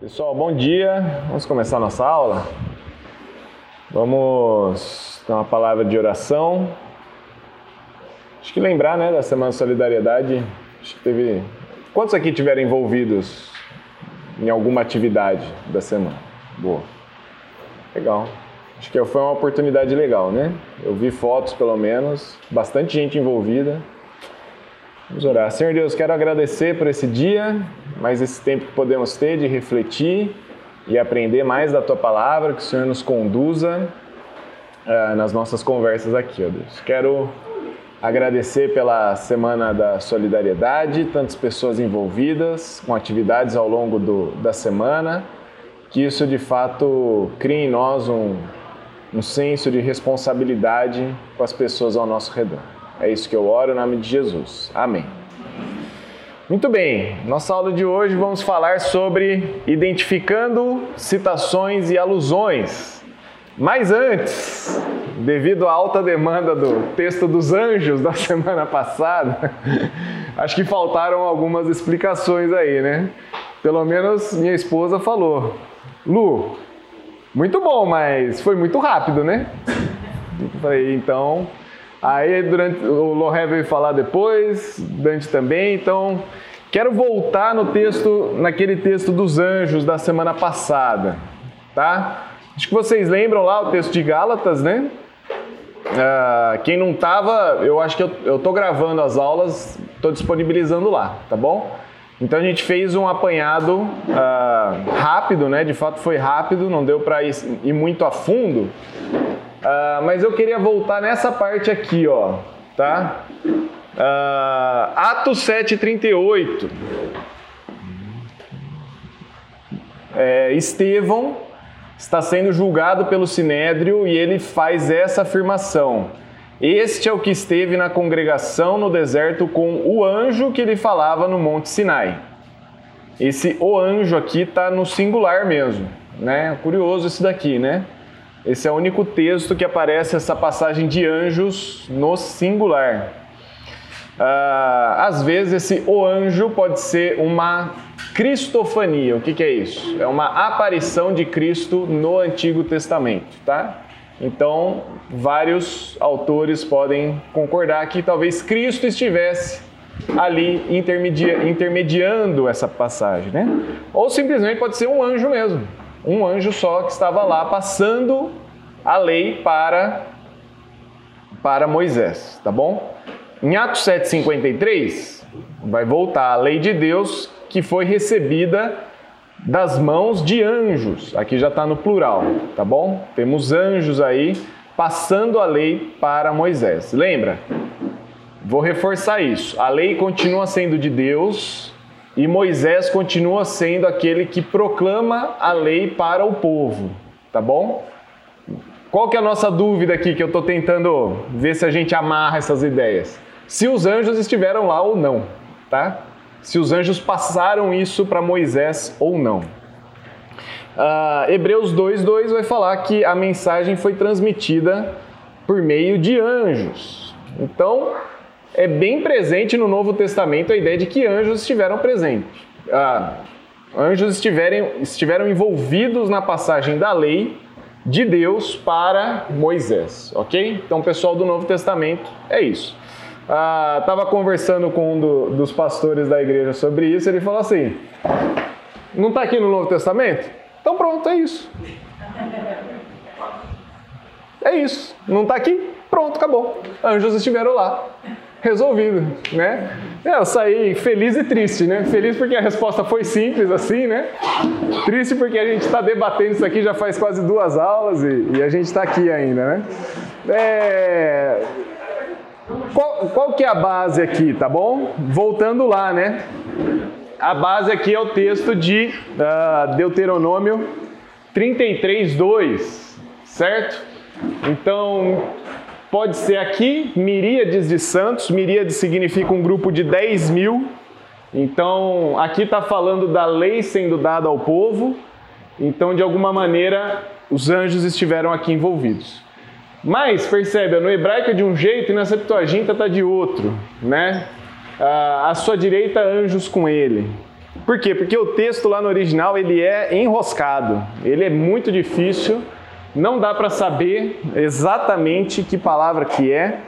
Pessoal, bom dia. Vamos começar nossa aula. Vamos ter uma palavra de oração. Acho que lembrar, né, da Semana de Solidariedade. Acho que teve. Quantos aqui tiveram envolvidos em alguma atividade da semana? Boa. Legal. Acho que foi uma oportunidade legal, né? Eu vi fotos, pelo menos, bastante gente envolvida. Vamos orar. Senhor Deus, quero agradecer por esse dia, mais esse tempo que podemos ter de refletir e aprender mais da Tua palavra, que o Senhor nos conduza uh, nas nossas conversas aqui, ó Deus. Quero agradecer pela Semana da Solidariedade, tantas pessoas envolvidas com atividades ao longo do, da semana, que isso de fato crie em nós um, um senso de responsabilidade com as pessoas ao nosso redor. É isso que eu oro em nome de Jesus. Amém. Muito bem, nossa aula de hoje vamos falar sobre identificando citações e alusões. Mas antes, devido à alta demanda do texto dos anjos da semana passada, acho que faltaram algumas explicações aí, né? Pelo menos minha esposa falou: Lu, muito bom, mas foi muito rápido, né? Falei, então Aí durante o Loré veio falar depois, Dante também, então quero voltar no texto, naquele texto dos anjos da semana passada, tá? Acho que vocês lembram lá o texto de Gálatas, né? Uh, quem não estava, eu acho que eu, estou gravando as aulas, estou disponibilizando lá, tá bom? Então a gente fez um apanhado uh, rápido, né? De fato foi rápido, não deu para ir, ir muito a fundo, Uh, mas eu queria voltar nessa parte aqui, ó, tá? Uh, Atos 7,38. É, Estevão está sendo julgado pelo Sinédrio e ele faz essa afirmação. Este é o que esteve na congregação no deserto com o anjo que lhe falava no Monte Sinai. Esse o anjo aqui está no singular mesmo, né? Curioso isso daqui, né? Esse é o único texto que aparece essa passagem de anjos no singular. Uh, às vezes, esse o anjo pode ser uma cristofania. O que, que é isso? É uma aparição de Cristo no Antigo Testamento, tá? Então, vários autores podem concordar que talvez Cristo estivesse ali intermedia, intermediando essa passagem, né? Ou simplesmente pode ser um anjo mesmo um anjo só que estava lá passando a lei para, para Moisés, tá bom? Em Atos 7,53, vai voltar a lei de Deus que foi recebida das mãos de anjos. Aqui já está no plural, tá bom? Temos anjos aí passando a lei para Moisés. Lembra? Vou reforçar isso. A lei continua sendo de Deus, e Moisés continua sendo aquele que proclama a lei para o povo, tá bom? Qual que é a nossa dúvida aqui que eu estou tentando ver se a gente amarra essas ideias? Se os anjos estiveram lá ou não, tá? Se os anjos passaram isso para Moisés ou não. Uh, Hebreus 2,2 vai falar que a mensagem foi transmitida por meio de anjos. Então, é bem presente no Novo Testamento a ideia de que anjos estiveram presentes. Ah, anjos estiveram, estiveram envolvidos na passagem da lei de Deus para Moisés, ok? Então, pessoal do Novo Testamento, é isso. Estava ah, conversando com um do, dos pastores da igreja sobre isso, ele falou assim: não está aqui no Novo Testamento? Então pronto, é isso. É isso. Não está aqui? Pronto, acabou. Anjos estiveram lá resolvido, né? É, eu saí feliz e triste, né? Feliz porque a resposta foi simples assim, né? Triste porque a gente está debatendo isso aqui já faz quase duas aulas e, e a gente está aqui ainda, né? É... Qual, qual que é a base aqui, tá bom? Voltando lá, né? A base aqui é o texto de uh, Deuteronômio 33, 2, certo? Então, Pode ser aqui, miríades de santos, miríades significa um grupo de 10 mil. Então, aqui está falando da lei sendo dada ao povo. Então, de alguma maneira, os anjos estiveram aqui envolvidos. Mas, percebe, no hebraico é de um jeito e na Septuaginta está de outro, né? À sua direita, anjos com ele. Por quê? Porque o texto lá no original ele é enroscado, ele é muito difícil, não dá para saber exatamente que palavra que é.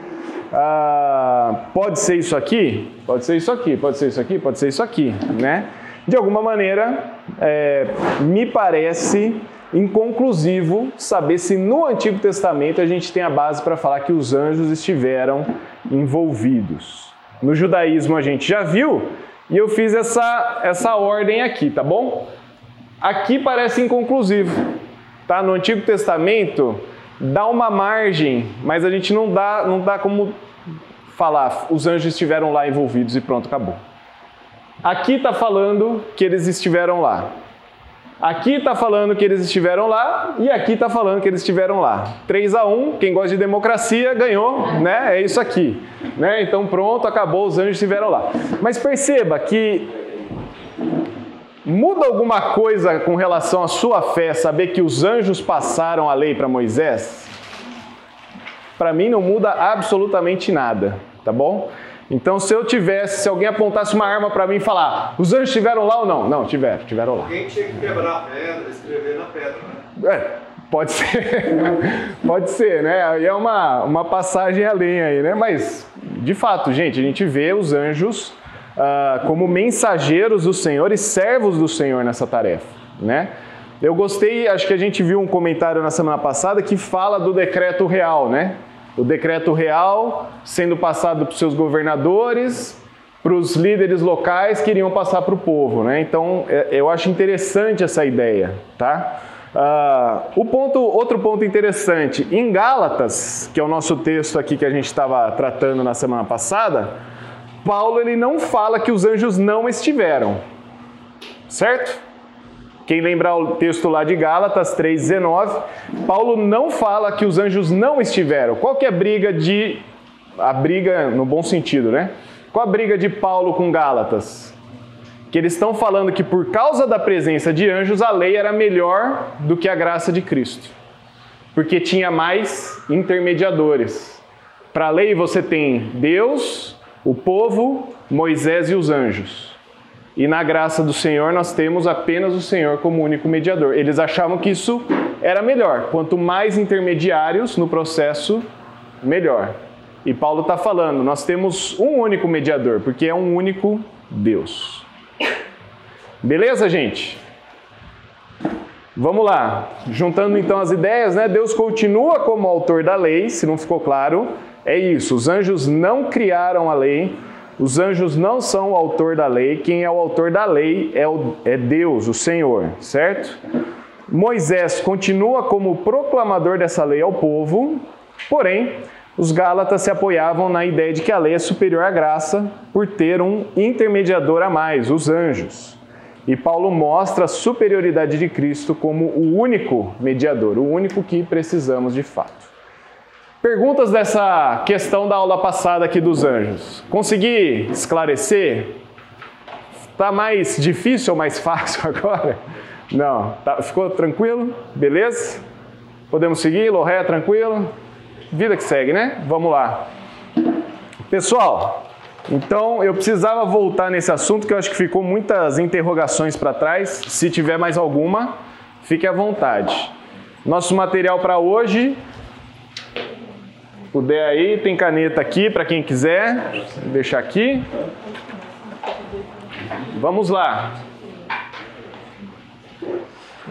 Ah, pode ser isso aqui, pode ser isso aqui, pode ser isso aqui, pode ser isso aqui, né? De alguma maneira, é, me parece inconclusivo saber se no Antigo Testamento a gente tem a base para falar que os anjos estiveram envolvidos. No judaísmo a gente já viu e eu fiz essa, essa ordem aqui, tá bom? Aqui parece inconclusivo, tá? No Antigo Testamento dá uma margem, mas a gente não dá, não dá como falar os anjos estiveram lá envolvidos e pronto, acabou. Aqui está falando que eles estiveram lá. Aqui está falando que eles estiveram lá e aqui está falando que eles estiveram lá. 3 a 1, quem gosta de democracia ganhou, né? É isso aqui. Né? Então pronto, acabou, os anjos estiveram lá. Mas perceba que muda alguma coisa com relação à sua fé saber que os anjos passaram a lei para Moisés? Para mim não muda absolutamente nada, tá bom? Então, se eu tivesse, se alguém apontasse uma arma para mim e falar, os anjos estiveram lá ou não? Não, tiveram, tiveram lá. Alguém tinha que quebrar a pedra, escrever na pedra, né? É, pode ser, pode ser, né? Aí é uma, uma passagem além aí, né? Mas, de fato, gente, a gente vê os anjos ah, como mensageiros do Senhor e servos do Senhor nessa tarefa, né? Eu gostei, acho que a gente viu um comentário na semana passada que fala do decreto real, né? O decreto real sendo passado para os seus governadores, para os líderes locais que iriam passar para o povo. Né? Então, é, eu acho interessante essa ideia. Tá? Uh, o ponto, outro ponto interessante, em Gálatas, que é o nosso texto aqui que a gente estava tratando na semana passada, Paulo ele não fala que os anjos não estiveram, certo? Quem lembrar o texto lá de Gálatas 3,19, Paulo não fala que os anjos não estiveram. Qual que é a briga de. A briga no bom sentido, né? Qual a briga de Paulo com Gálatas? Que eles estão falando que por causa da presença de anjos, a lei era melhor do que a graça de Cristo. Porque tinha mais intermediadores. Para a lei você tem Deus, o povo, Moisés e os anjos. E na graça do Senhor nós temos apenas o Senhor como único mediador. Eles achavam que isso era melhor. Quanto mais intermediários no processo, melhor. E Paulo está falando: nós temos um único mediador, porque é um único Deus. Beleza, gente? Vamos lá. Juntando então as ideias, né? Deus continua como autor da lei, se não ficou claro, é isso. Os anjos não criaram a lei os anjos não são o autor da lei, quem é o autor da lei é, o, é Deus, o Senhor, certo? Moisés continua como proclamador dessa lei ao povo, porém, os Gálatas se apoiavam na ideia de que a lei é superior à graça por ter um intermediador a mais, os anjos. E Paulo mostra a superioridade de Cristo como o único mediador, o único que precisamos de fato. Perguntas dessa questão da aula passada aqui dos anjos. Consegui esclarecer? Está mais difícil ou mais fácil agora? Não. Tá, ficou tranquilo? Beleza? Podemos seguir? Loré, tranquilo? Vida que segue, né? Vamos lá. Pessoal, então eu precisava voltar nesse assunto que eu acho que ficou muitas interrogações para trás. Se tiver mais alguma, fique à vontade. Nosso material para hoje puder aí, tem caneta aqui para quem quiser. Vou deixar aqui. Vamos lá.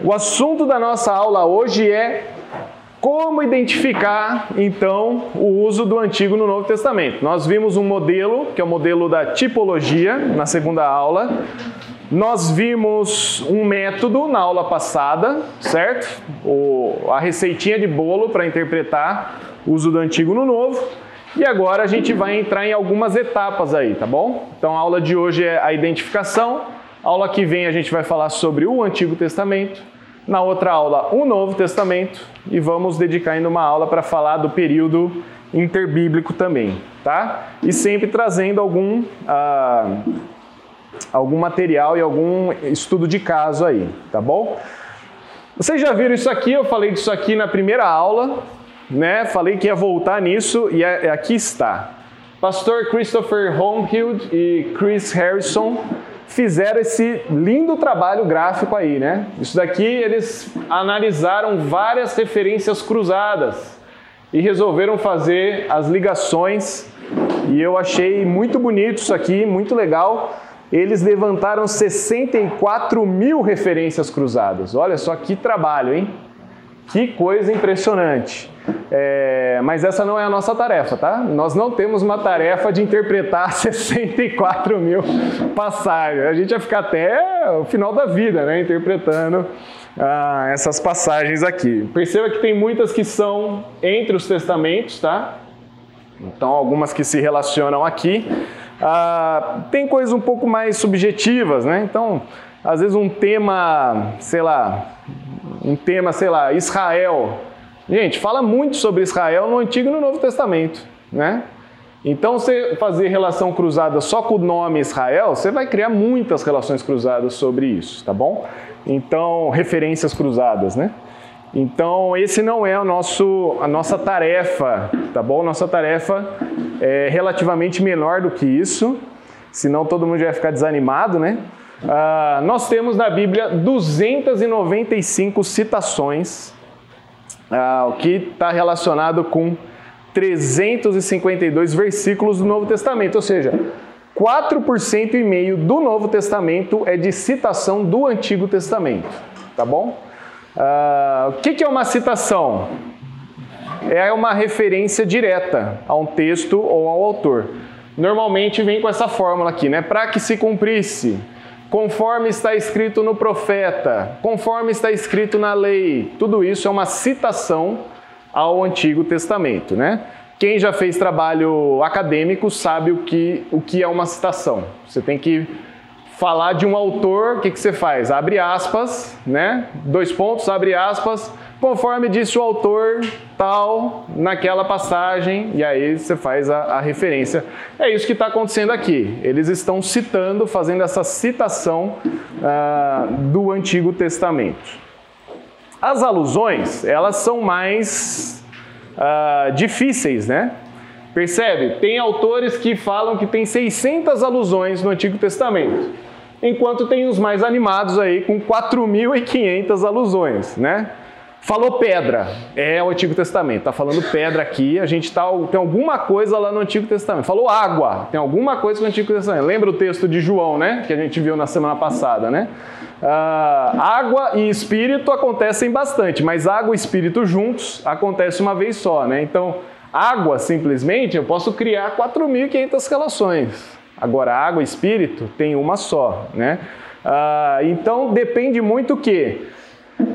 O assunto da nossa aula hoje é como identificar então o uso do Antigo no Novo Testamento. Nós vimos um modelo, que é o modelo da tipologia, na segunda aula. Nós vimos um método na aula passada, certo? O, a receitinha de bolo para interpretar uso do antigo no novo. E agora a gente vai entrar em algumas etapas aí, tá bom? Então a aula de hoje é a identificação. A aula que vem a gente vai falar sobre o Antigo Testamento. Na outra aula, o Novo Testamento. E vamos dedicar ainda uma aula para falar do período interbíblico também, tá? E sempre trazendo algum. Ah, algum material e algum estudo de caso aí, tá bom? Vocês já viram isso aqui, eu falei disso aqui na primeira aula, né? Falei que ia voltar nisso e é, é aqui está. Pastor Christopher Homefield e Chris Harrison fizeram esse lindo trabalho gráfico aí, né? Isso daqui eles analisaram várias referências cruzadas e resolveram fazer as ligações e eu achei muito bonito isso aqui, muito legal. Eles levantaram 64 mil referências cruzadas. Olha só que trabalho, hein? Que coisa impressionante. É, mas essa não é a nossa tarefa, tá? Nós não temos uma tarefa de interpretar 64 mil passagens. A gente vai ficar até o final da vida, né? Interpretando ah, essas passagens aqui. Perceba que tem muitas que são entre os testamentos, tá? Então, algumas que se relacionam aqui. Ah, tem coisas um pouco mais subjetivas, né? Então, às vezes um tema, sei lá, um tema, sei lá, Israel. Gente, fala muito sobre Israel no Antigo e no Novo Testamento, né? Então, você fazer relação cruzada só com o nome Israel, você vai criar muitas relações cruzadas sobre isso, tá bom? Então, referências cruzadas, né? Então, esse não é o nosso, a nossa tarefa, tá bom? Nossa tarefa é relativamente menor do que isso, senão todo mundo já vai ficar desanimado, né? Uh, nós temos na Bíblia 295 citações, uh, o que está relacionado com 352 versículos do Novo Testamento, ou seja, 4% e meio do Novo Testamento é de citação do Antigo Testamento, tá bom? Uh, o que, que é uma citação? É uma referência direta a um texto ou ao autor. Normalmente vem com essa fórmula aqui, né? Para que se cumprisse, conforme está escrito no profeta, conforme está escrito na lei. Tudo isso é uma citação ao Antigo Testamento, né? Quem já fez trabalho acadêmico sabe o que, o que é uma citação. Você tem que falar de um autor, o que, que você faz? Abre aspas, né? Dois pontos, abre aspas, conforme disse o autor tal, naquela passagem, e aí você faz a, a referência. É isso que está acontecendo aqui. Eles estão citando, fazendo essa citação uh, do Antigo Testamento. As alusões, elas são mais uh, difíceis, né? Percebe? Tem autores que falam que tem 600 alusões no Antigo Testamento enquanto tem os mais animados aí com 4.500 alusões, né? Falou pedra, é o Antigo Testamento, tá falando pedra aqui, a gente tá, tem alguma coisa lá no Antigo Testamento. Falou água, tem alguma coisa no Antigo Testamento. Lembra o texto de João, né? Que a gente viu na semana passada, né? Ah, água e espírito acontecem bastante, mas água e espírito juntos acontece uma vez só, né? Então, água simplesmente eu posso criar 4.500 relações. Agora, água e espírito tem uma só, né? Ah, então depende muito o que?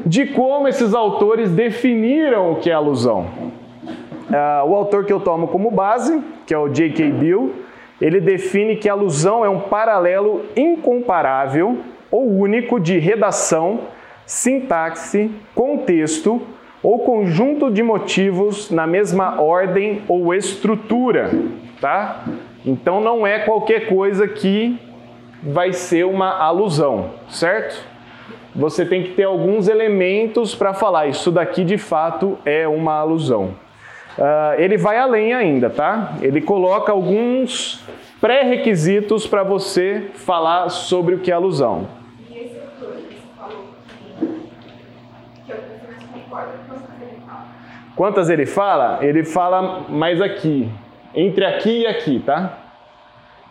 De como esses autores definiram o que é alusão. Ah, o autor que eu tomo como base, que é o J.K. Bill, ele define que alusão é um paralelo incomparável ou único de redação, sintaxe, contexto ou conjunto de motivos na mesma ordem ou estrutura, tá? Então não é qualquer coisa que vai ser uma alusão, certo? Você tem que ter alguns elementos para falar, isso daqui de fato é uma alusão. Uh, ele vai além ainda, tá? Ele coloca alguns pré-requisitos para você falar sobre o que é alusão. E esse autor que você falou que eu concordo, quantas ele fala? Quantas ele fala? Ele fala mais aqui, entre aqui e aqui, tá?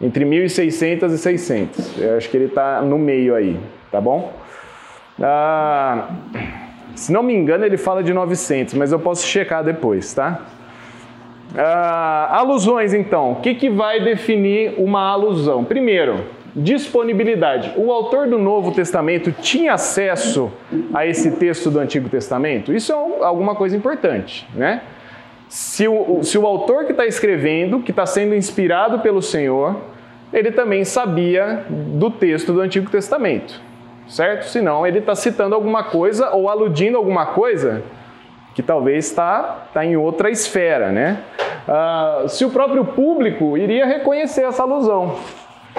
Entre 1.600 e 600. Eu acho que ele está no meio aí, tá bom? Ah, se não me engano, ele fala de 900, mas eu posso checar depois, tá? Ah, alusões, então. O que, que vai definir uma alusão? Primeiro, disponibilidade. O autor do Novo Testamento tinha acesso a esse texto do Antigo Testamento? Isso é alguma coisa importante, né? se o, se o autor que está escrevendo, que está sendo inspirado pelo Senhor, ele também sabia do texto do Antigo Testamento, certo? Senão ele está citando alguma coisa ou aludindo alguma coisa que talvez está tá em outra esfera, né? Uh, se o próprio público iria reconhecer essa alusão.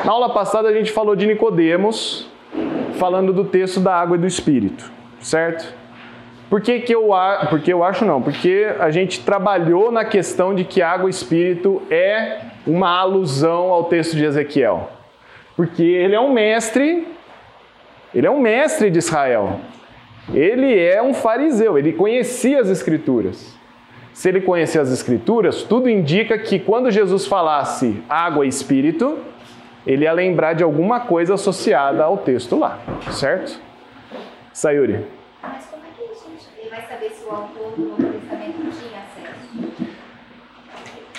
Na aula passada a gente falou de Nicodemos, falando do texto da água e do Espírito, certo? Por que, que eu, porque eu acho não? Porque a gente trabalhou na questão de que água e espírito é uma alusão ao texto de Ezequiel. Porque ele é um mestre, ele é um mestre de Israel. Ele é um fariseu, ele conhecia as escrituras. Se ele conhecia as escrituras, tudo indica que quando Jesus falasse água e espírito, ele ia lembrar de alguma coisa associada ao texto lá, certo? Sayuri. Mas como é que a gente vai saber se o autor do Novo Testamento tinha acesso?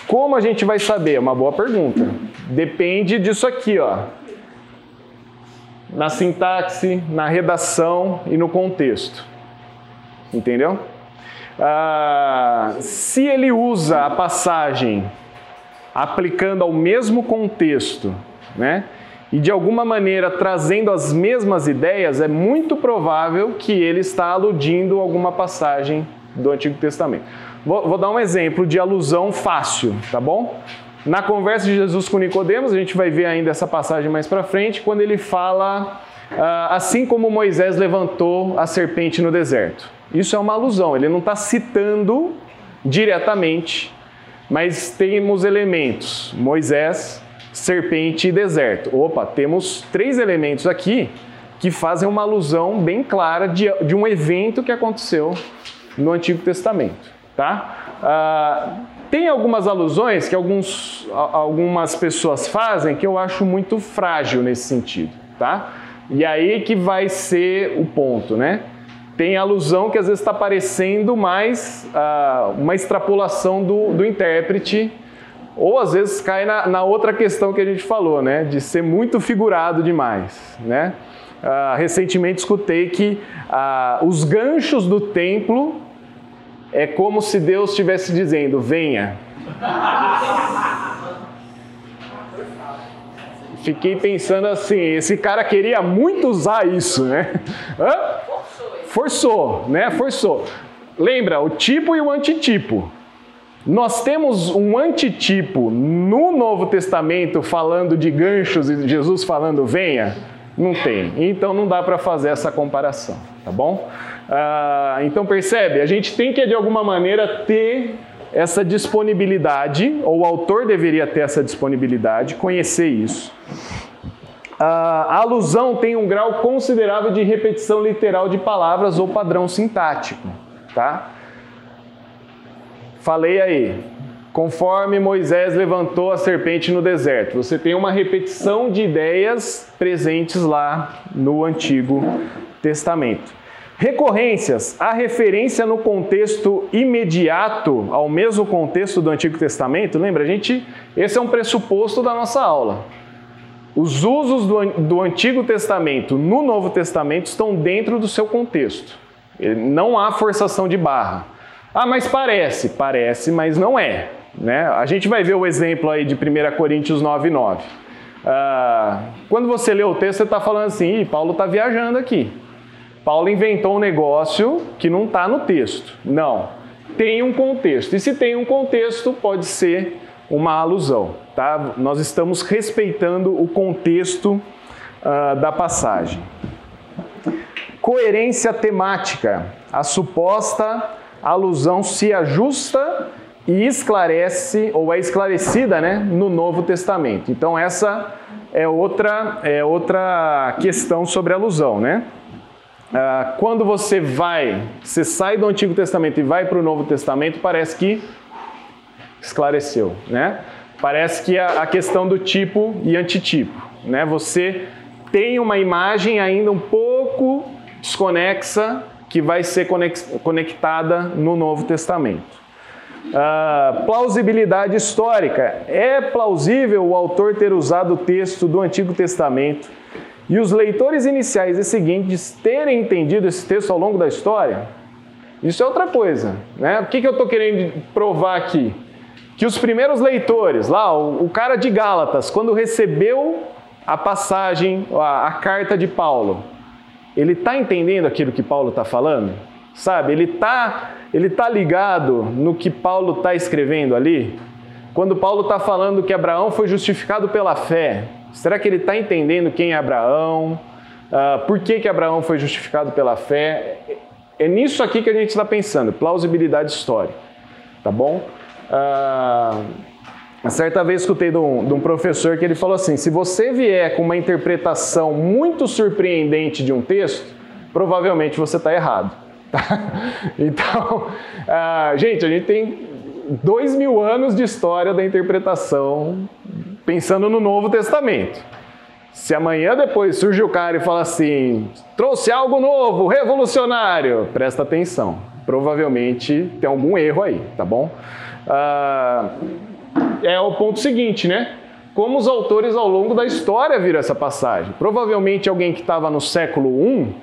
Como a gente vai saber? É uma boa pergunta. Depende disso aqui, ó. Na sintaxe, na redação e no contexto. Entendeu? Ah, se ele usa a passagem aplicando ao mesmo contexto, né? E de alguma maneira trazendo as mesmas ideias, é muito provável que ele está aludindo a alguma passagem do Antigo Testamento. Vou, vou dar um exemplo de alusão fácil, tá bom? Na conversa de Jesus com Nicodemos, a gente vai ver ainda essa passagem mais para frente, quando ele fala ah, assim como Moisés levantou a serpente no deserto. Isso é uma alusão, ele não está citando diretamente, mas temos elementos: Moisés, serpente e deserto. Opa, temos três elementos aqui que fazem uma alusão bem clara de, de um evento que aconteceu no Antigo Testamento. Tá? Ah, tem algumas alusões que alguns, algumas pessoas fazem que eu acho muito frágil nesse sentido. Tá? E aí que vai ser o ponto, né? tem alusão que às vezes está parecendo mais uh, uma extrapolação do, do intérprete, ou às vezes cai na, na, outra questão que a gente falou, né? De ser muito figurado demais, né? Uh, recentemente escutei que uh, os ganchos do templo é como se Deus estivesse dizendo: venha. Fiquei pensando assim, esse cara queria muito usar isso, né? Hã? Forçou, né? Forçou. Lembra o tipo e o antitipo. Nós temos um antitipo no Novo Testamento falando de ganchos e Jesus falando venha? Não tem. Então não dá para fazer essa comparação, tá bom? Ah, então percebe, a gente tem que de alguma maneira ter essa disponibilidade, ou o autor deveria ter essa disponibilidade, conhecer isso a alusão tem um grau considerável de repetição literal de palavras ou padrão sintático, tá? Falei aí, conforme Moisés levantou a serpente no deserto, você tem uma repetição de ideias presentes lá no Antigo Testamento. Recorrências, a referência no contexto imediato ao mesmo contexto do Antigo Testamento, lembra, a gente, esse é um pressuposto da nossa aula. Os usos do, do Antigo Testamento no Novo Testamento estão dentro do seu contexto. Não há forçação de barra. Ah, mas parece. Parece, mas não é. Né? A gente vai ver o exemplo aí de 1 Coríntios 9, 9. Ah, quando você lê o texto, você está falando assim, Paulo está viajando aqui. Paulo inventou um negócio que não está no texto. Não. Tem um contexto. E se tem um contexto, pode ser uma alusão. Tá? Nós estamos respeitando o contexto uh, da passagem. Coerência temática. A suposta alusão se ajusta e esclarece, ou é esclarecida né, no Novo Testamento. Então, essa é outra, é outra questão sobre alusão. Né? Uh, quando você vai, você sai do Antigo Testamento e vai para o Novo Testamento, parece que esclareceu, né? Parece que a, a questão do tipo e antitipo, né? Você tem uma imagem ainda um pouco desconexa que vai ser conectada no Novo Testamento. Uh, plausibilidade histórica. É plausível o autor ter usado o texto do Antigo Testamento e os leitores iniciais e seguintes terem entendido esse texto ao longo da história? Isso é outra coisa. Né? O que, que eu estou querendo provar aqui? que os primeiros leitores, lá, o, o cara de Gálatas, quando recebeu a passagem, a, a carta de Paulo, ele está entendendo aquilo que Paulo está falando? Sabe? Ele está ele tá ligado no que Paulo está escrevendo ali? Quando Paulo está falando que Abraão foi justificado pela fé, será que ele está entendendo quem é Abraão? Uh, por que, que Abraão foi justificado pela fé? É nisso aqui que a gente está pensando, plausibilidade histórica, tá bom? Ah, Certa vez escutei de um, de um, professor que ele falou assim: se você vier com uma interpretação muito surpreendente de um texto, provavelmente você está errado. Tá? Então, uh, gente, a gente tem dois mil anos de história da interpretação pensando no Novo Testamento. Se amanhã depois surge o cara e fala assim, trouxe algo novo, revolucionário, presta atenção. Provavelmente tem algum erro aí, tá bom? Ah, é o ponto seguinte, né? Como os autores ao longo da história viram essa passagem? Provavelmente alguém que estava no século I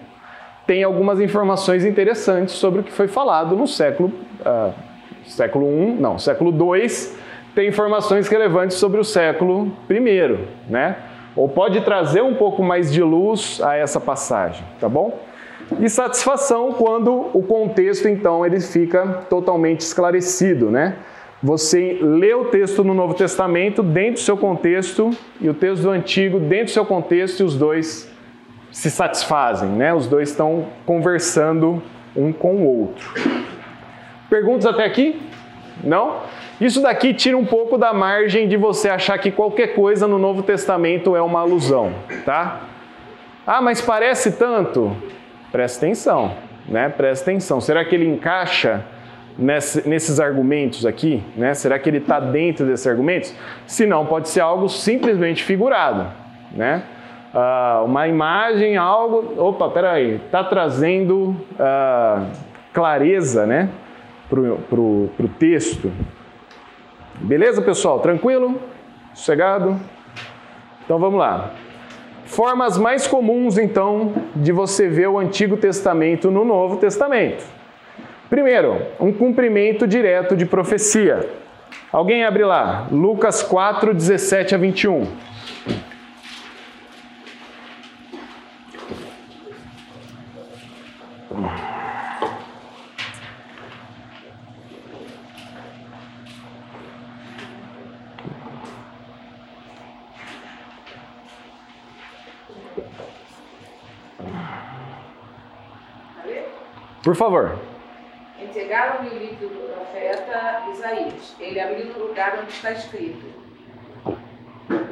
tem algumas informações interessantes sobre o que foi falado no século, uh, século I, não, século II, tem informações relevantes sobre o século I, né? Ou pode trazer um pouco mais de luz a essa passagem, tá bom? E satisfação quando o contexto então ele fica totalmente esclarecido, né? Você lê o texto no Novo Testamento dentro do seu contexto e o texto do Antigo dentro do seu contexto e os dois se satisfazem, né? Os dois estão conversando um com o outro. Perguntas até aqui? Não? Isso daqui tira um pouco da margem de você achar que qualquer coisa no Novo Testamento é uma alusão, tá? Ah, mas parece tanto. Presta atenção, né? Presta atenção. Será que ele encaixa nesses argumentos aqui? Né? Será que ele está dentro desses argumentos? Se não, pode ser algo simplesmente figurado, né? Uh, uma imagem, algo. Opa, peraí, está trazendo uh, clareza, né? Para o texto. Beleza, pessoal? Tranquilo? Sossegado? Então vamos lá. Formas mais comuns, então, de você ver o Antigo Testamento no Novo Testamento. Primeiro, um cumprimento direto de profecia. Alguém abre lá, Lucas 4, 17 a 21. Por favor. Entregaram-me o livro do profeta Isaías. Ele abriu no lugar onde está escrito: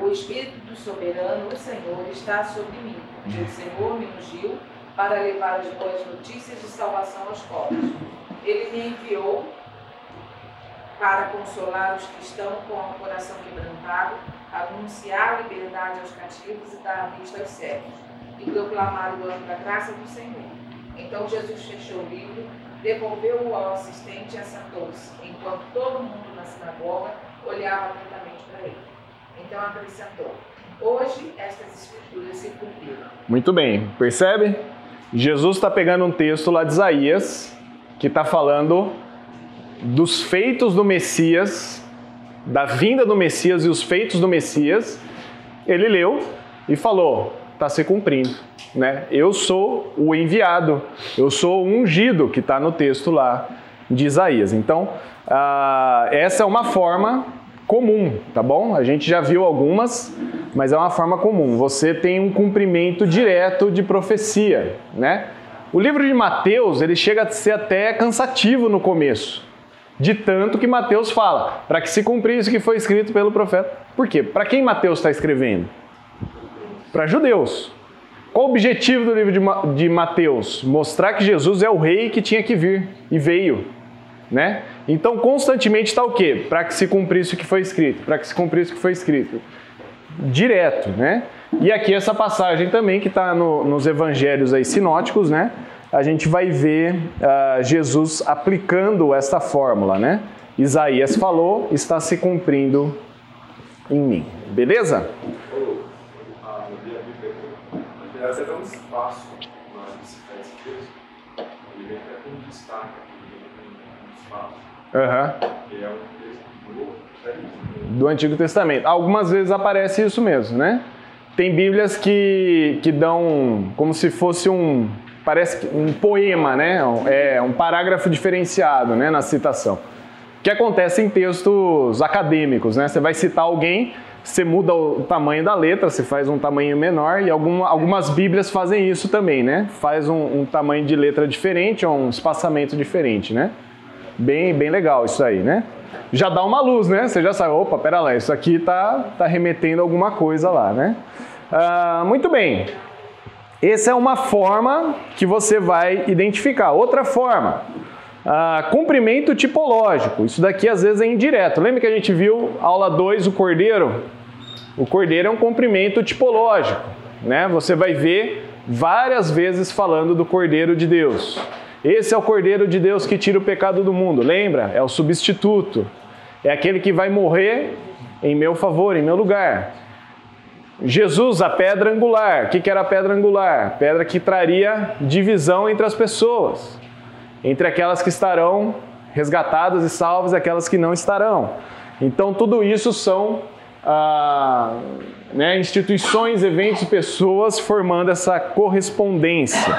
O Espírito do Soberano, o Senhor, está sobre mim. O Senhor me ungiu para levar as boas notícias de salvação aos pobres. Ele me enviou para consolar os que estão com o coração quebrantado, anunciar a liberdade aos cativos e dar a vista aos cegos, e proclamar o ano da graça do Senhor. Então Jesus fechou o livro, devolveu-o ao assistente e assentou-se, enquanto todo mundo na sinagoga olhava atentamente para ele. Então acrescentou: Hoje estas escrituras se cumpriram. Muito bem, percebe? Jesus está pegando um texto lá de Isaías que está falando dos feitos do Messias, da vinda do Messias e os feitos do Messias. Ele leu e falou: está se cumprindo. Né? Eu sou o enviado, eu sou o ungido que está no texto lá de Isaías. Então, uh, essa é uma forma comum, tá bom? A gente já viu algumas, mas é uma forma comum. Você tem um cumprimento direto de profecia, né? O livro de Mateus, ele chega a ser até cansativo no começo, de tanto que Mateus fala, para que se cumprisse o que foi escrito pelo profeta. Por quê? Para quem Mateus está escrevendo? para judeus. Qual o objetivo do livro de, de Mateus? Mostrar que Jesus é o rei que tinha que vir e veio. Né? Então, constantemente está o quê? Para que se cumprisse o que foi escrito. Para que se cumprisse o que foi escrito. Direto, né? E aqui essa passagem também que está no, nos evangelhos aí sinóticos, né? A gente vai ver uh, Jesus aplicando esta fórmula, né? Isaías falou, está se cumprindo em mim. Beleza? Até dá um espaço na hora de citar esse texto. Ele vem até com destaque um espaço. Uhum. Que é um texto do, do Antigo Testamento. Algumas vezes aparece isso mesmo, né? Tem Bíblias que, que dão como se fosse um parece um poema, né? É um parágrafo diferenciado, né, na citação. Que acontece em textos acadêmicos, né? Você vai citar alguém, você muda o tamanho da letra, você faz um tamanho menor e alguma, algumas bíblias fazem isso também, né? Faz um, um, tamanho de letra diferente ou um espaçamento diferente, né? Bem, bem legal isso aí, né? já dá uma luz, né? Você já sabe, opa, pera lá, isso aqui tá, tá remetendo alguma coisa lá, né? Ah, muito bem. Essa é uma forma que você vai identificar. Outra forma, ah, cumprimento tipológico. Isso daqui às vezes é indireto. Lembra que a gente viu aula 2, o cordeiro? O cordeiro é um cumprimento tipológico. Né? Você vai ver várias vezes falando do cordeiro de Deus. Esse é o cordeiro de Deus que tira o pecado do mundo. Lembra? É o substituto. É aquele que vai morrer em meu favor, em meu lugar. Jesus, a pedra angular. O que era a pedra angular? Pedra que traria divisão entre as pessoas, entre aquelas que estarão resgatadas e salvas e aquelas que não estarão. Então, tudo isso são ah, né, instituições, eventos, pessoas formando essa correspondência.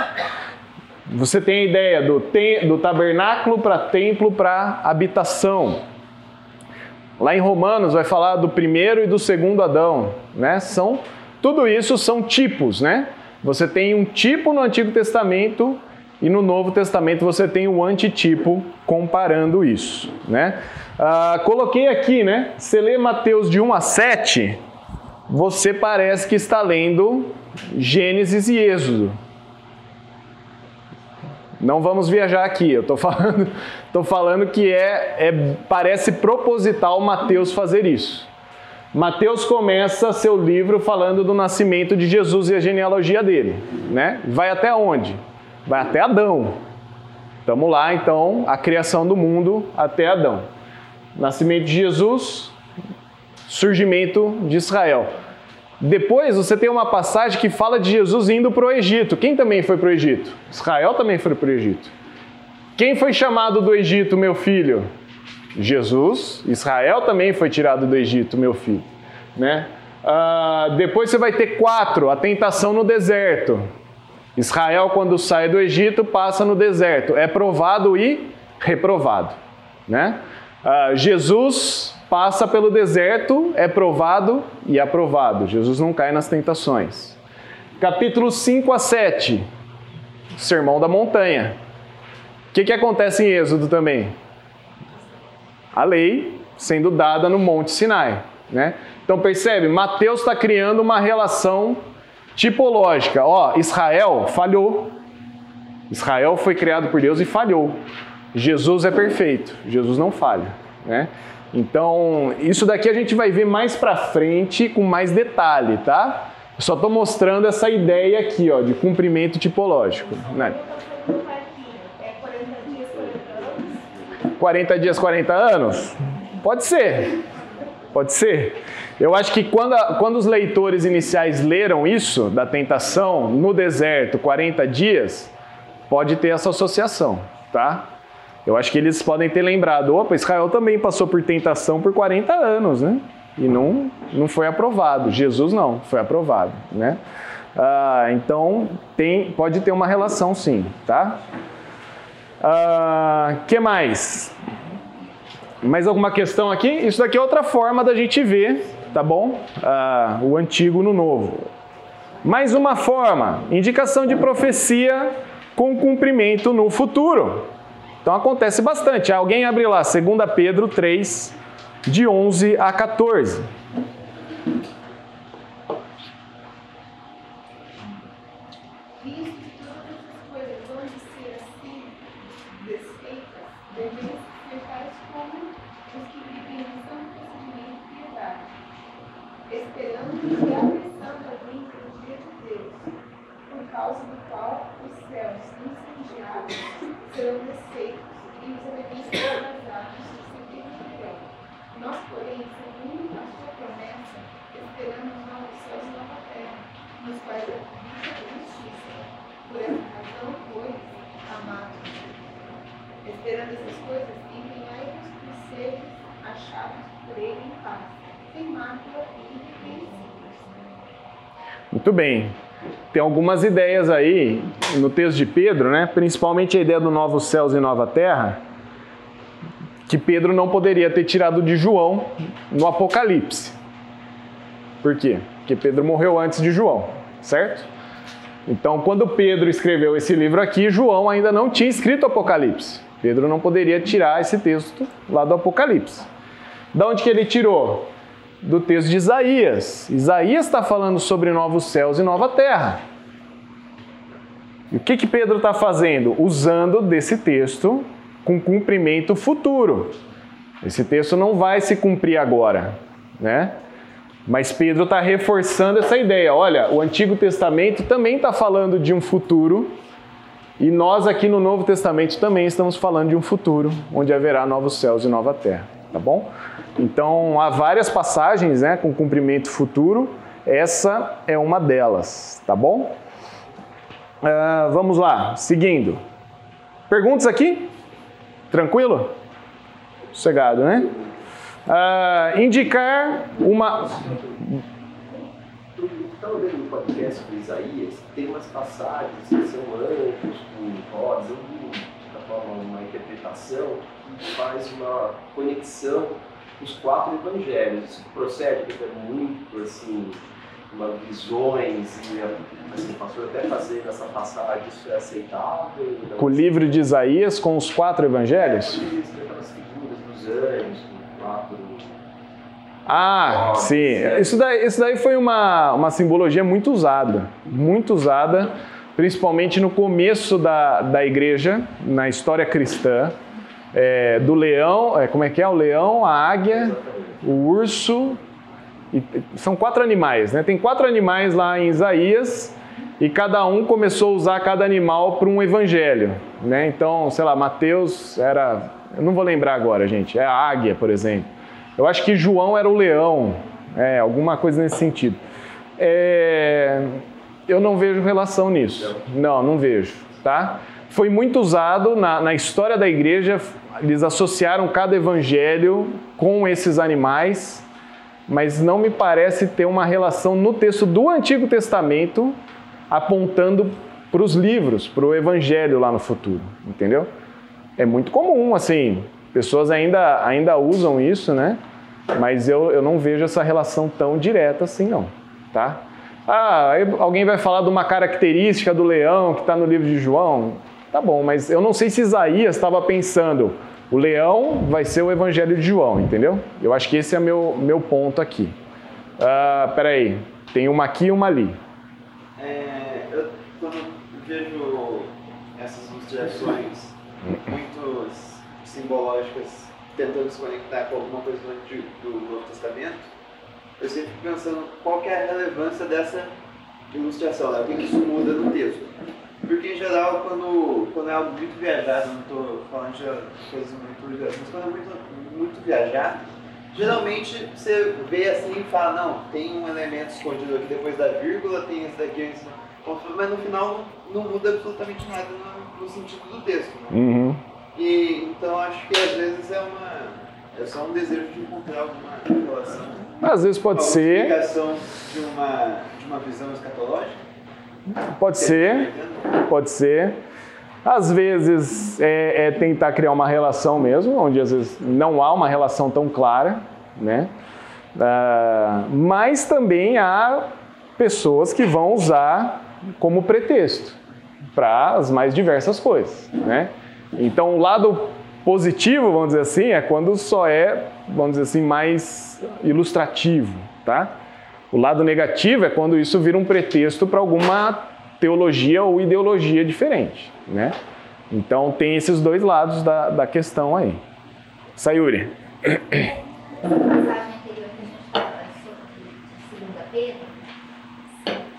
Você tem a ideia do, do tabernáculo para templo para habitação. Lá em Romanos vai falar do primeiro e do segundo Adão, né? São tudo isso são tipos, né? Você tem um tipo no Antigo Testamento e no Novo Testamento você tem o antitipo comparando isso, né? Ah, coloquei aqui, né? Você lê Mateus de 1 a 7, você parece que está lendo Gênesis e Êxodo. Não vamos viajar aqui, eu estou falando, tô falando que é, é, parece proposital Mateus fazer isso. Mateus começa seu livro falando do nascimento de Jesus e a genealogia dele, né? Vai até onde? Vai até Adão. Estamos lá, então, a criação do mundo até Adão. Nascimento de Jesus, surgimento de Israel. Depois você tem uma passagem que fala de Jesus indo para o Egito. Quem também foi para o Egito? Israel também foi para o Egito. Quem foi chamado do Egito, meu filho? Jesus. Israel também foi tirado do Egito, meu filho. Né? Uh, depois você vai ter quatro, a tentação no deserto. Israel, quando sai do Egito, passa no deserto. É provado e reprovado. Né? Uh, Jesus passa pelo deserto, é provado e aprovado. Jesus não cai nas tentações. Capítulo 5 a 7, Sermão da Montanha. O que, que acontece em Êxodo também? A lei sendo dada no Monte Sinai. Né? Então percebe, Mateus está criando uma relação tipológica. Ó, Israel falhou. Israel foi criado por Deus e falhou. Jesus é perfeito. Jesus não falha. Né? Então, isso daqui a gente vai ver mais para frente com mais detalhe, tá? Eu só estou mostrando essa ideia aqui, ó, de cumprimento tipológico. Né? 40 dias, 40 anos? Pode ser. Pode ser. Eu acho que quando, quando os leitores iniciais leram isso, da tentação, no deserto, 40 dias, pode ter essa associação, tá? Eu acho que eles podem ter lembrado, opa, Israel também passou por tentação por 40 anos, né? E não, não foi aprovado. Jesus não, foi aprovado, né? Ah, então tem, pode ter uma relação sim, tá? Ah, que mais? Mais alguma questão aqui? Isso daqui é outra forma da gente ver, tá bom? Ah, o antigo no novo. Mais uma forma, indicação de profecia com cumprimento no futuro. Então acontece bastante. Alguém abre lá, 2 Pedro 3, de 11 a 14. Muito bem. Tem algumas ideias aí no texto de Pedro, né? principalmente a ideia do novos céus e nova terra, que Pedro não poderia ter tirado de João no Apocalipse. Por quê? Porque Pedro morreu antes de João, certo? Então, quando Pedro escreveu esse livro aqui, João ainda não tinha escrito Apocalipse. Pedro não poderia tirar esse texto lá do Apocalipse. Da onde que ele tirou? Do texto de Isaías. Isaías está falando sobre novos céus e nova terra. E o que, que Pedro está fazendo? Usando desse texto com cumprimento futuro. Esse texto não vai se cumprir agora, né? Mas Pedro está reforçando essa ideia. Olha, o Antigo Testamento também está falando de um futuro e nós aqui no Novo Testamento também estamos falando de um futuro onde haverá novos céus e nova terra, tá bom? Então há várias passagens, né, com cumprimento futuro. Essa é uma delas, tá bom? Uh, vamos lá, seguindo. Perguntas aqui? Tranquilo? Sossegado, né? Uh, indicar uma. Estava vendo no podcast do Isaías, tem umas passagens que são anjos, com rodas, uma interpretação que faz uma conexão os quatro evangelhos. Isso procede, porque é muito assim uma visões e assim, pastor até fazer essa passagem, isso é aceitável? Com o livro de Isaías com os quatro evangelhos? É, isso, aquelas figuras dos anjos, quatro. Ah, sim. Isso daí, isso daí foi uma, uma simbologia muito usada, muito usada, principalmente no começo da, da igreja, na história cristã, é, do leão, é, como é que é? O leão, a águia, o urso e são quatro animais, né? Tem quatro animais lá em Isaías e cada um começou a usar cada animal para um evangelho, né? Então, sei lá, Mateus era, eu não vou lembrar agora, gente, é a águia, por exemplo. Eu acho que João era o leão, é, alguma coisa nesse sentido. É, eu não vejo relação nisso. Não, não vejo, tá? Foi muito usado na, na história da igreja, eles associaram cada evangelho com esses animais mas não me parece ter uma relação no texto do Antigo Testamento apontando para os livros, para o Evangelho lá no futuro, entendeu? É muito comum, assim, pessoas ainda, ainda usam isso, né? Mas eu, eu não vejo essa relação tão direta assim, não, tá? Ah, alguém vai falar de uma característica do leão que está no livro de João. Tá bom, mas eu não sei se Isaías estava pensando, o leão vai ser o evangelho de João, entendeu? Eu acho que esse é meu, meu ponto aqui. Uh, peraí, tem uma aqui e uma ali. É, eu, quando vejo essas ilustrações muito simbológicas tentando se conectar com alguma coisa do, do Novo Testamento, eu sempre fico pensando qual é a relevância dessa ilustração, né? o que isso muda no texto. Porque em geral, quando, quando é algo muito viajado, não estou falando de coisas muito viajadas, mas quando é muito, muito viajado, geralmente você vê assim e fala, não, tem um elemento escondido aqui depois da vírgula, tem esse daqui antes, mas no final não muda absolutamente nada no, no sentido do texto. Né? Uhum. E, então acho que às vezes é uma. É só um desejo de encontrar alguma relação. Às vezes pode ser. explicação de uma, de uma visão escatológica. Pode ser, pode ser. Às vezes é, é, tentar criar uma relação mesmo, onde às vezes não há uma relação tão clara, né? Uh, mas também há pessoas que vão usar como pretexto para as mais diversas coisas, né? Então o lado positivo, vamos dizer assim, é quando só é, vamos dizer assim, mais ilustrativo, tá? O lado negativo é quando isso vira um pretexto para alguma teologia ou ideologia diferente, né? Então tem esses dois lados da, da questão aí. Sayuri. Na passagem anterior que a gente falou sobre 2 Pedro,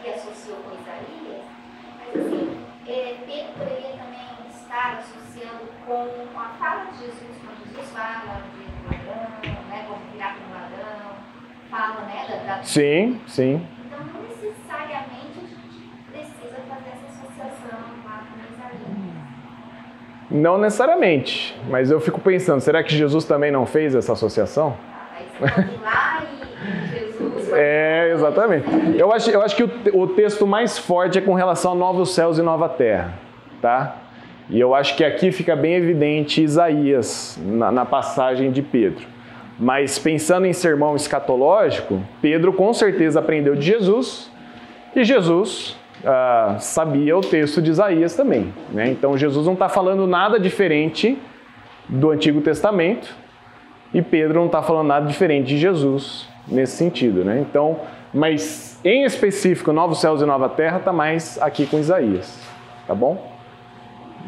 que associou com a fala de Jesus, quando Jesus fala de ladrão, né, como virar com fala né, da, da... Sim, sim. Então, não necessariamente a gente precisa fazer essa associação com Isaías. Não necessariamente, mas eu fico pensando, será que Jesus também não fez essa associação? Aí você lá e Jesus... É, exatamente. Eu acho, eu acho que o, o texto mais forte é com relação a novos céus e nova terra, tá? E eu acho que aqui fica bem evidente Isaías na, na passagem de Pedro. Mas pensando em sermão escatológico, Pedro com certeza aprendeu de Jesus e Jesus ah, sabia o texto de Isaías também. Né? Então Jesus não está falando nada diferente do Antigo Testamento e Pedro não está falando nada diferente de Jesus nesse sentido, né? Então, mas em específico, Novos Céus e Nova Terra está mais aqui com Isaías, tá bom?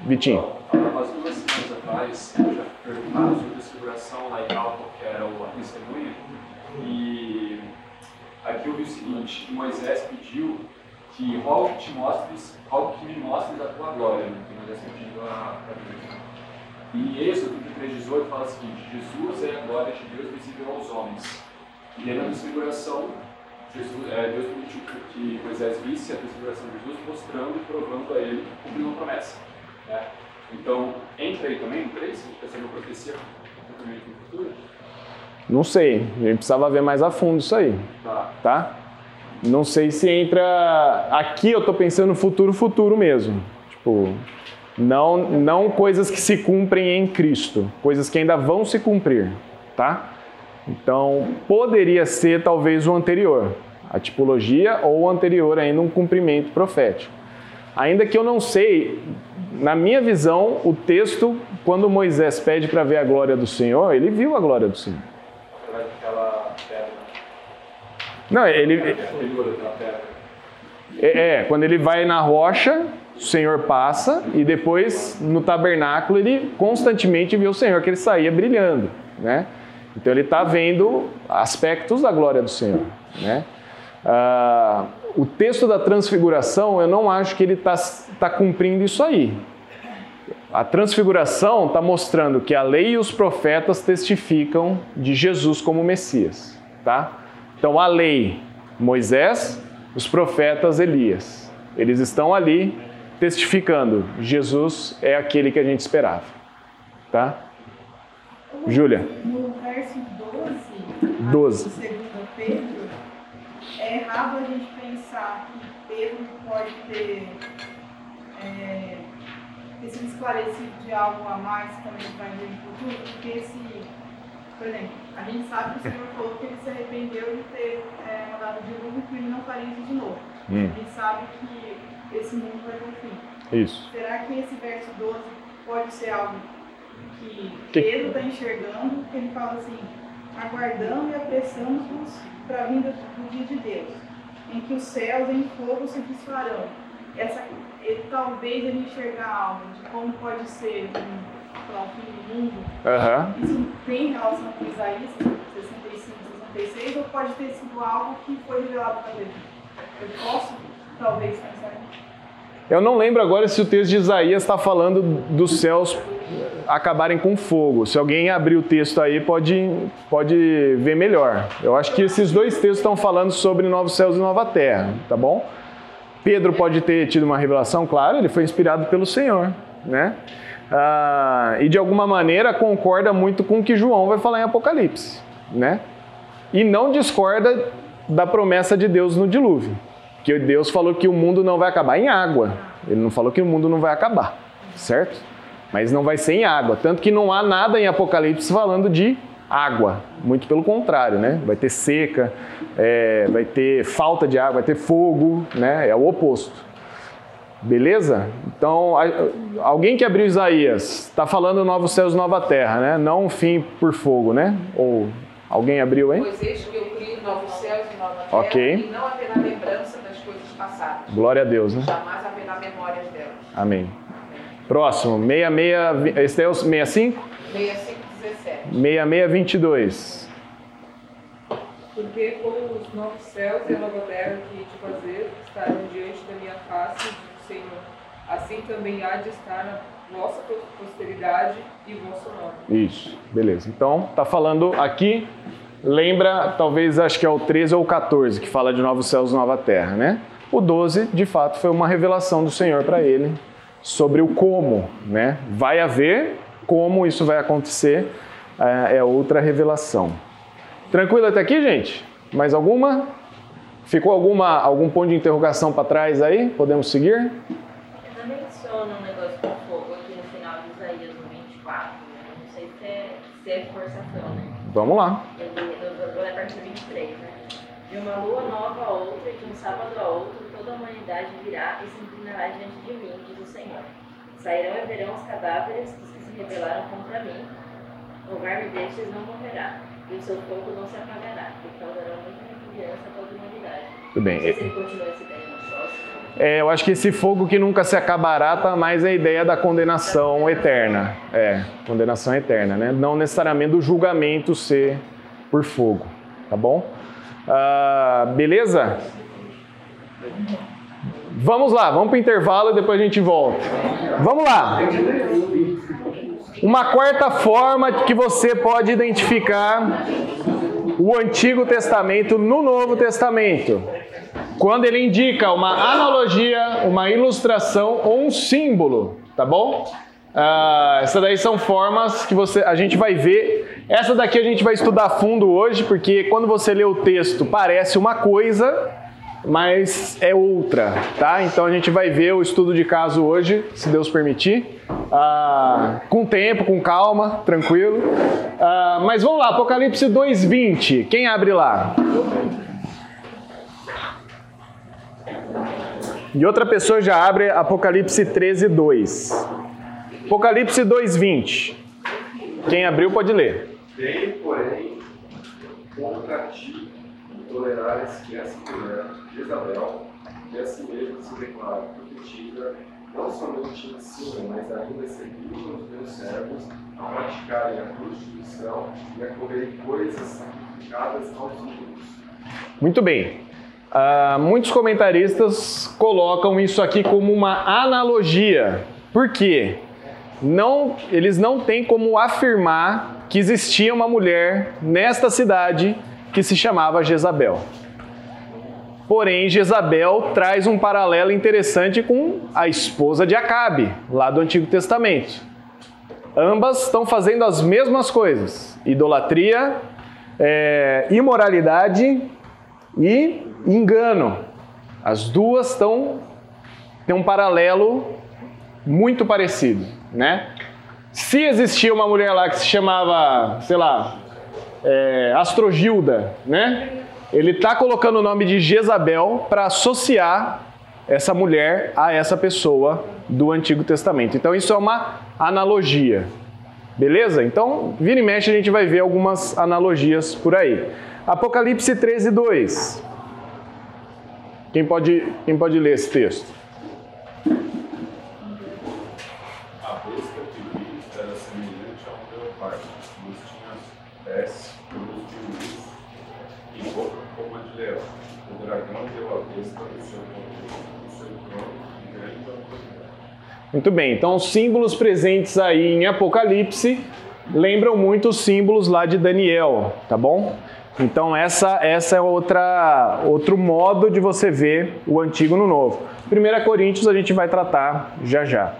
Vitinho. Há umas duas semanas atrás, eu já perguntava sobre a seguração lá em Alto, que era o a testemunha, e aqui eu vi o seguinte, que Moisés pediu que rogo que te mostres, rogo que me mostres a tua glória, né? que Moisés pedindo a, a Deus. E em Êxodo 3,18 fala o seguinte, Jesus é a glória de Deus visível aos homens. E aí na transfiguração, Jesus, é, Deus permitiu que Moisés visse a transfiguração de Jesus, mostrando e provando a ele, cumprindo a promessa. Né? Então, entra aí também, no 3, a gente percebe a profecia no futuro. Não sei, a gente precisava ver mais a fundo isso aí, Tá. Não sei se entra. Aqui eu tô pensando no futuro, futuro mesmo. Tipo, não, não coisas que se cumprem em Cristo, coisas que ainda vão se cumprir, tá? Então, poderia ser talvez o anterior, a tipologia ou o anterior ainda um cumprimento profético. Ainda que eu não sei, na minha visão, o texto, quando Moisés pede para ver a glória do Senhor, ele viu a glória do Senhor. Através daquela pedra, Não, ele. É, é, quando ele vai na rocha, o Senhor passa e depois no tabernáculo ele constantemente vê o Senhor que ele saía brilhando, né? Então ele está vendo aspectos da glória do Senhor, né? Ah, o texto da transfiguração eu não acho que ele está tá cumprindo isso aí. A transfiguração está mostrando que a lei e os profetas testificam de Jesus como Messias, tá? Então a lei, Moisés, os profetas, Elias. Eles estão ali testificando, Jesus é aquele que a gente esperava, tá? Júlia. No verso 12, 12. do 2 Pedro, é errado a gente pensar que Pedro pode ter, é, ter sido esclarecido de algo a mais quando ele vai ver no futuro, porque se, por exemplo, a gente sabe que o Senhor falou que ele se arrependeu de ter é, mandado o dilúvio e que ele não faria isso de novo. Hum. A gente sabe que esse mundo vai ter um fim. Isso. Será que esse verso 12 pode ser algo que Que- Pedro está enxergando, que ele fala assim, aguardando e apressando-nos para a vinda do dia de Deus, em que os céus em fogo se desfarão. Essa, ele, talvez ele enxergar algo de como pode ser um, lá, o fim do mundo. Aham. Isso tem relação com Isaías 65, 66, ou pode ter sido algo que foi revelado para ele? Eu posso, talvez, pensar nisso. Eu não lembro agora se o texto de Isaías está falando dos céus acabarem com fogo. Se alguém abrir o texto aí, pode, pode ver melhor. Eu acho que esses dois textos estão falando sobre novos céus e nova terra, tá bom? Pedro pode ter tido uma revelação, claro, ele foi inspirado pelo Senhor, né? Ah, e de alguma maneira concorda muito com o que João vai falar em Apocalipse, né? E não discorda da promessa de Deus no dilúvio. Que Deus falou que o mundo não vai acabar em água. Ele não falou que o mundo não vai acabar, certo? Mas não vai ser em água. Tanto que não há nada em Apocalipse falando de água. Muito pelo contrário, né? Vai ter seca, é, vai ter falta de água, vai ter fogo, né? É o oposto. Beleza? Então, alguém que abriu Isaías está falando novos céus e nova terra, né? Não um fim por fogo, né? Ou alguém abriu, hein? Pois eis que eu crio novos céus e nova terra, Ok. e não haverá lembrança das coisas passadas. Glória a Deus, né? Jamais haverá memórias delas. Amém. Próximo, 66, esse é o 65? 6517. 6622. Porque como os novos céus e a nova terra que te fazer estarão diante da minha face, Senhor, assim também há de estar na vossa posteridade e vosso nome. Isso, beleza. Então, tá falando aqui, lembra, talvez acho que é o 13 ou o 14 que fala de novos céus e nova terra, né? O 12, de fato, foi uma revelação do Senhor para ele sobre o como, né? Vai haver, como isso vai acontecer, é é outra revelação. Tranquilo até aqui, gente? Mais alguma? Ficou alguma, algum ponto de interrogação para trás aí? Podemos seguir? Ainda menciona um negócio com fogo aqui no final de Isaías no 24, né? Não sei se é, se é forçação, né? Vamos lá. Ele, partir do 23, né? De uma lua nova a outra e de um sábado a outro, toda a humanidade virá e se inclinará diante de mim, diz o Senhor. Sairão e verão os cadáveres dos que se rebelaram contra mim. O verme destes não morrerá, e o seu fogo não se apagará, porque causará muita repugnância a toda a humanidade. Tudo bem. É, eu acho que esse fogo que nunca se acabará tá mais a ideia da condenação eterna. É, condenação eterna, né? Não necessariamente do julgamento ser por fogo, tá bom? Ah, beleza? Vamos lá, vamos para o intervalo e depois a gente volta. Vamos lá. Uma quarta forma que você pode identificar o Antigo Testamento no Novo Testamento. Quando ele indica uma analogia, uma ilustração ou um símbolo, tá bom? Ah, essas daí são formas que você, a gente vai ver. Essa daqui a gente vai estudar fundo hoje, porque quando você lê o texto parece uma coisa, mas é outra, tá? Então a gente vai ver o estudo de caso hoje, se Deus permitir, Ah, com tempo, com calma, tranquilo. Ah, mas vamos lá, Apocalipse 2:20. Quem abre lá? E outra pessoa já abre Apocalipse 13:2. Apocalipse 2:20. Quem abriu pode ler. Tenho, porém, contra ti tolerares que essa Jezabel, que a si mesma se declara profetisa, não somente ensina, mas ainda serviu os meus servos a praticarem a prostituição e a comerem coisas sacrificadas aos ídolos. Muito bem. Ah, muitos comentaristas colocam isso aqui como uma analogia. Por quê? Não, eles não têm como afirmar que existia uma mulher nesta cidade que se chamava Jezabel. Porém, Jezabel traz um paralelo interessante com a esposa de Acabe, lá do Antigo Testamento. Ambas estão fazendo as mesmas coisas: idolatria, é, imoralidade e engano. As duas estão têm um paralelo muito parecido, né? Se existia uma mulher lá que se chamava, sei lá, é, Astrogilda, né? Ele está colocando o nome de Jezabel para associar essa mulher a essa pessoa do Antigo Testamento. Então isso é uma analogia. Beleza? Então, vira e mexe, a gente vai ver algumas analogias por aí. Apocalipse 13, 2. Quem pode, quem pode ler esse texto? Muito bem, então os símbolos presentes aí em Apocalipse lembram muito os símbolos lá de Daniel, tá bom? Então essa, essa é outra, outro modo de você ver o Antigo no Novo. 1 Coríntios a gente vai tratar já já.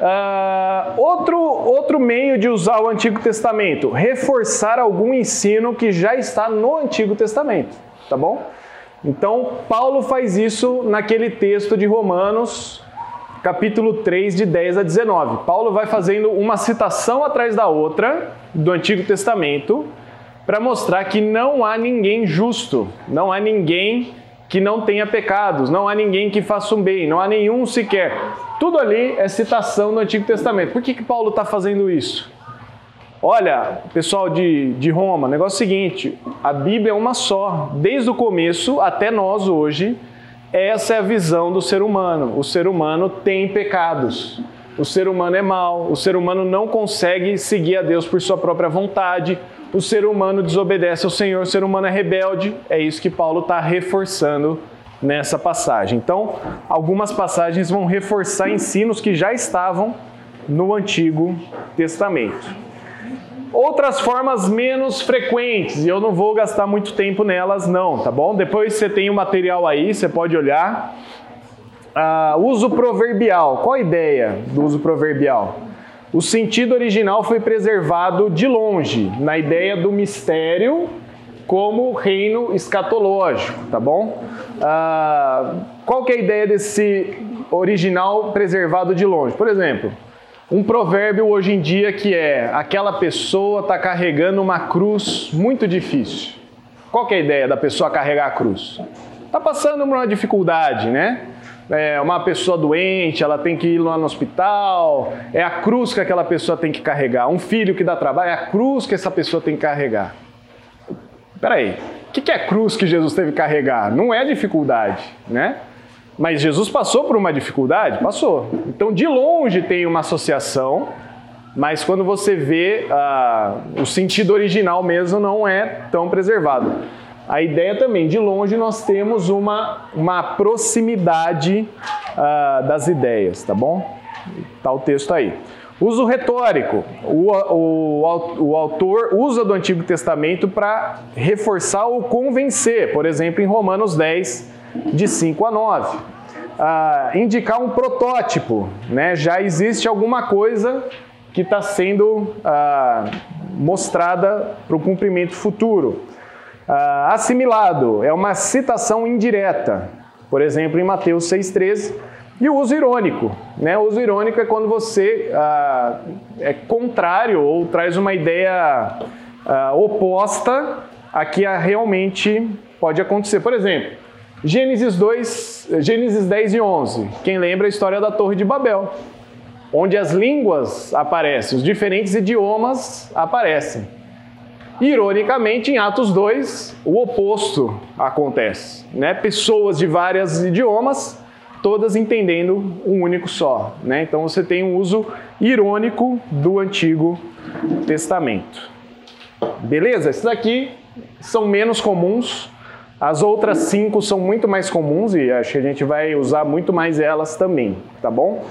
Ah, outro, outro meio de usar o Antigo Testamento, reforçar algum ensino que já está no Antigo Testamento, tá bom? Então Paulo faz isso naquele texto de Romanos, capítulo 3, de 10 a 19. Paulo vai fazendo uma citação atrás da outra do Antigo Testamento para mostrar que não há ninguém justo, não há ninguém que não tenha pecados, não há ninguém que faça um bem, não há nenhum sequer. Tudo ali é citação do Antigo Testamento. Por que, que Paulo está fazendo isso? Olha, pessoal de, de Roma, negócio é o seguinte: a Bíblia é uma só, desde o começo até nós hoje. Essa é a visão do ser humano. O ser humano tem pecados. O ser humano é mau. O ser humano não consegue seguir a Deus por sua própria vontade. O ser humano desobedece ao Senhor. O ser humano é rebelde. É isso que Paulo está reforçando nessa passagem. Então, algumas passagens vão reforçar ensinos que já estavam no Antigo Testamento. Outras formas menos frequentes, e eu não vou gastar muito tempo nelas, não, tá bom? Depois você tem o material aí, você pode olhar. Ah, uso proverbial. Qual a ideia do uso proverbial? O sentido original foi preservado de longe, na ideia do mistério como reino escatológico, tá bom? Ah, qual que é a ideia desse original preservado de longe? Por exemplo, um provérbio hoje em dia que é aquela pessoa está carregando uma cruz muito difícil. Qual é a ideia da pessoa carregar a cruz? Está passando por uma dificuldade, né? é uma pessoa doente, ela tem que ir lá no hospital, é a cruz que aquela pessoa tem que carregar. Um filho que dá trabalho, é a cruz que essa pessoa tem que carregar. Peraí, o que é cruz que Jesus teve que carregar? Não é dificuldade, né? Mas Jesus passou por uma dificuldade? Passou. Então, de longe tem uma associação, mas quando você vê ah, o sentido original mesmo não é tão preservado. A ideia também, de longe nós temos uma, uma proximidade ah, das ideias, tá bom? Tá o texto aí. Uso retórico. O, o, o autor usa do Antigo Testamento para reforçar ou convencer, por exemplo, em Romanos 10, de 5 a 9. Ah, indicar um protótipo, né? já existe alguma coisa que está sendo ah, mostrada para o cumprimento futuro. Ah, assimilado é uma citação indireta, por exemplo, em Mateus 6,13. E o uso irônico. Né? O uso irônico é quando você ah, é contrário ou traz uma ideia ah, oposta a que realmente pode acontecer. Por exemplo, Gênesis 2, Gênesis 10 e 11. Quem lembra a história da Torre de Babel, onde as línguas aparecem, os diferentes idiomas aparecem. Ironicamente, em Atos 2, o oposto acontece, né? Pessoas de vários idiomas, todas entendendo um único só, né? Então você tem um uso irônico do Antigo Testamento. Beleza? Esses aqui são menos comuns, as outras cinco são muito mais comuns e acho que a gente vai usar muito mais elas também, tá bom?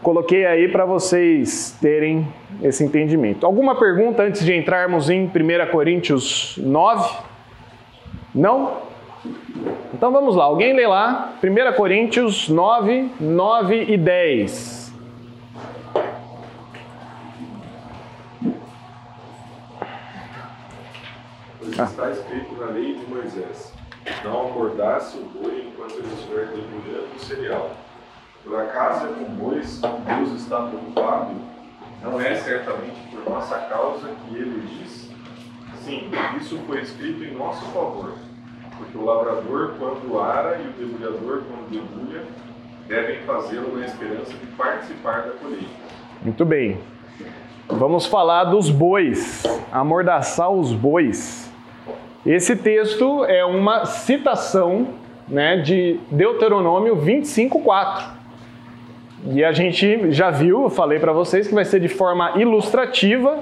Coloquei aí para vocês terem esse entendimento. Alguma pergunta antes de entrarmos em 1 Coríntios 9? Não? Então vamos lá, alguém lê lá, 1 Coríntios 9, 9 e 10. Pois está escrito na lei de Moisés não acordasse o boi enquanto ele estiver debulhando o cereal. Por acaso é com bois Deus está preocupado? Não é certamente por nossa causa que ele diz? Sim, isso foi escrito em nosso favor, porque o lavrador, quando ara, e o debulhador, quando debulha, devem fazê-lo na esperança de participar da colheita. Muito bem. Vamos falar dos bois, amordaçar os bois. Esse texto é uma citação né, de Deuteronômio 25:4. E a gente já viu, eu falei para vocês que vai ser de forma ilustrativa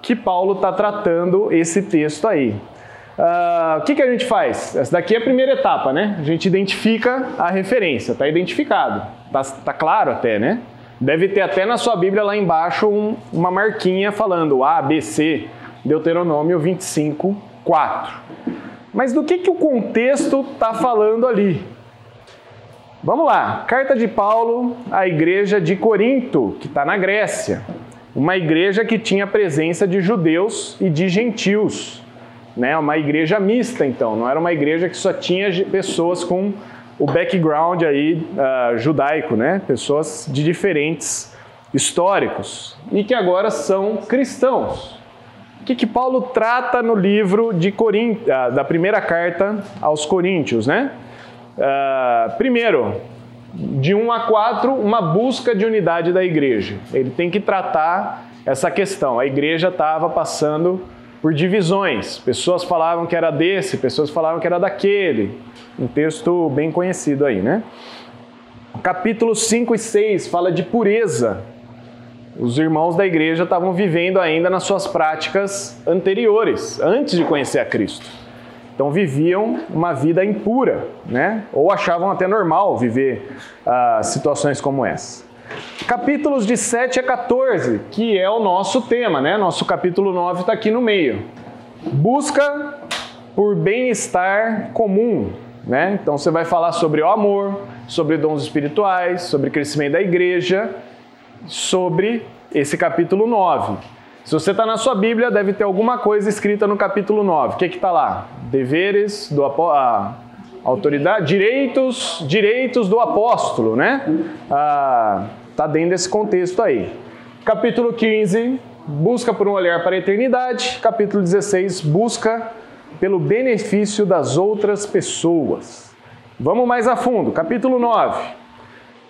que Paulo está tratando esse texto aí. Uh, o que, que a gente faz? Essa daqui é a primeira etapa, né? A gente identifica a referência, está identificado, está tá claro até, né? Deve ter até na sua Bíblia lá embaixo um, uma marquinha falando A, B, C, Deuteronômio 25, 4. Mas do que, que o contexto está falando ali? Vamos lá, carta de Paulo à igreja de Corinto, que está na Grécia. Uma igreja que tinha presença de judeus e de gentios. Né? Uma igreja mista, então, não era uma igreja que só tinha pessoas com o background aí uh, judaico, né? pessoas de diferentes históricos e que agora são cristãos que, que Paulo trata no livro de. Ah, da primeira carta aos Coríntios, né? Uh, primeiro, de 1 a 4, uma busca de unidade da igreja. Ele tem que tratar essa questão. A igreja estava passando por divisões. Pessoas falavam que era desse, pessoas falavam que era daquele. Um texto bem conhecido aí, né? Capítulo 5 e 6 fala de pureza os irmãos da igreja estavam vivendo ainda nas suas práticas anteriores, antes de conhecer a Cristo. Então viviam uma vida impura, né? Ou achavam até normal viver uh, situações como essa. Capítulos de 7 a 14, que é o nosso tema, né? Nosso capítulo 9 está aqui no meio. Busca por bem-estar comum, né? Então você vai falar sobre o amor, sobre dons espirituais, sobre crescimento da igreja sobre esse capítulo 9. Se você está na sua Bíblia, deve ter alguma coisa escrita no capítulo 9. O que está lá? Deveres do a, autoridade, direitos, direitos do apóstolo, né? Ah, tá dentro desse contexto aí. Capítulo 15, busca por um olhar para a eternidade. Capítulo 16, busca pelo benefício das outras pessoas. Vamos mais a fundo. Capítulo 9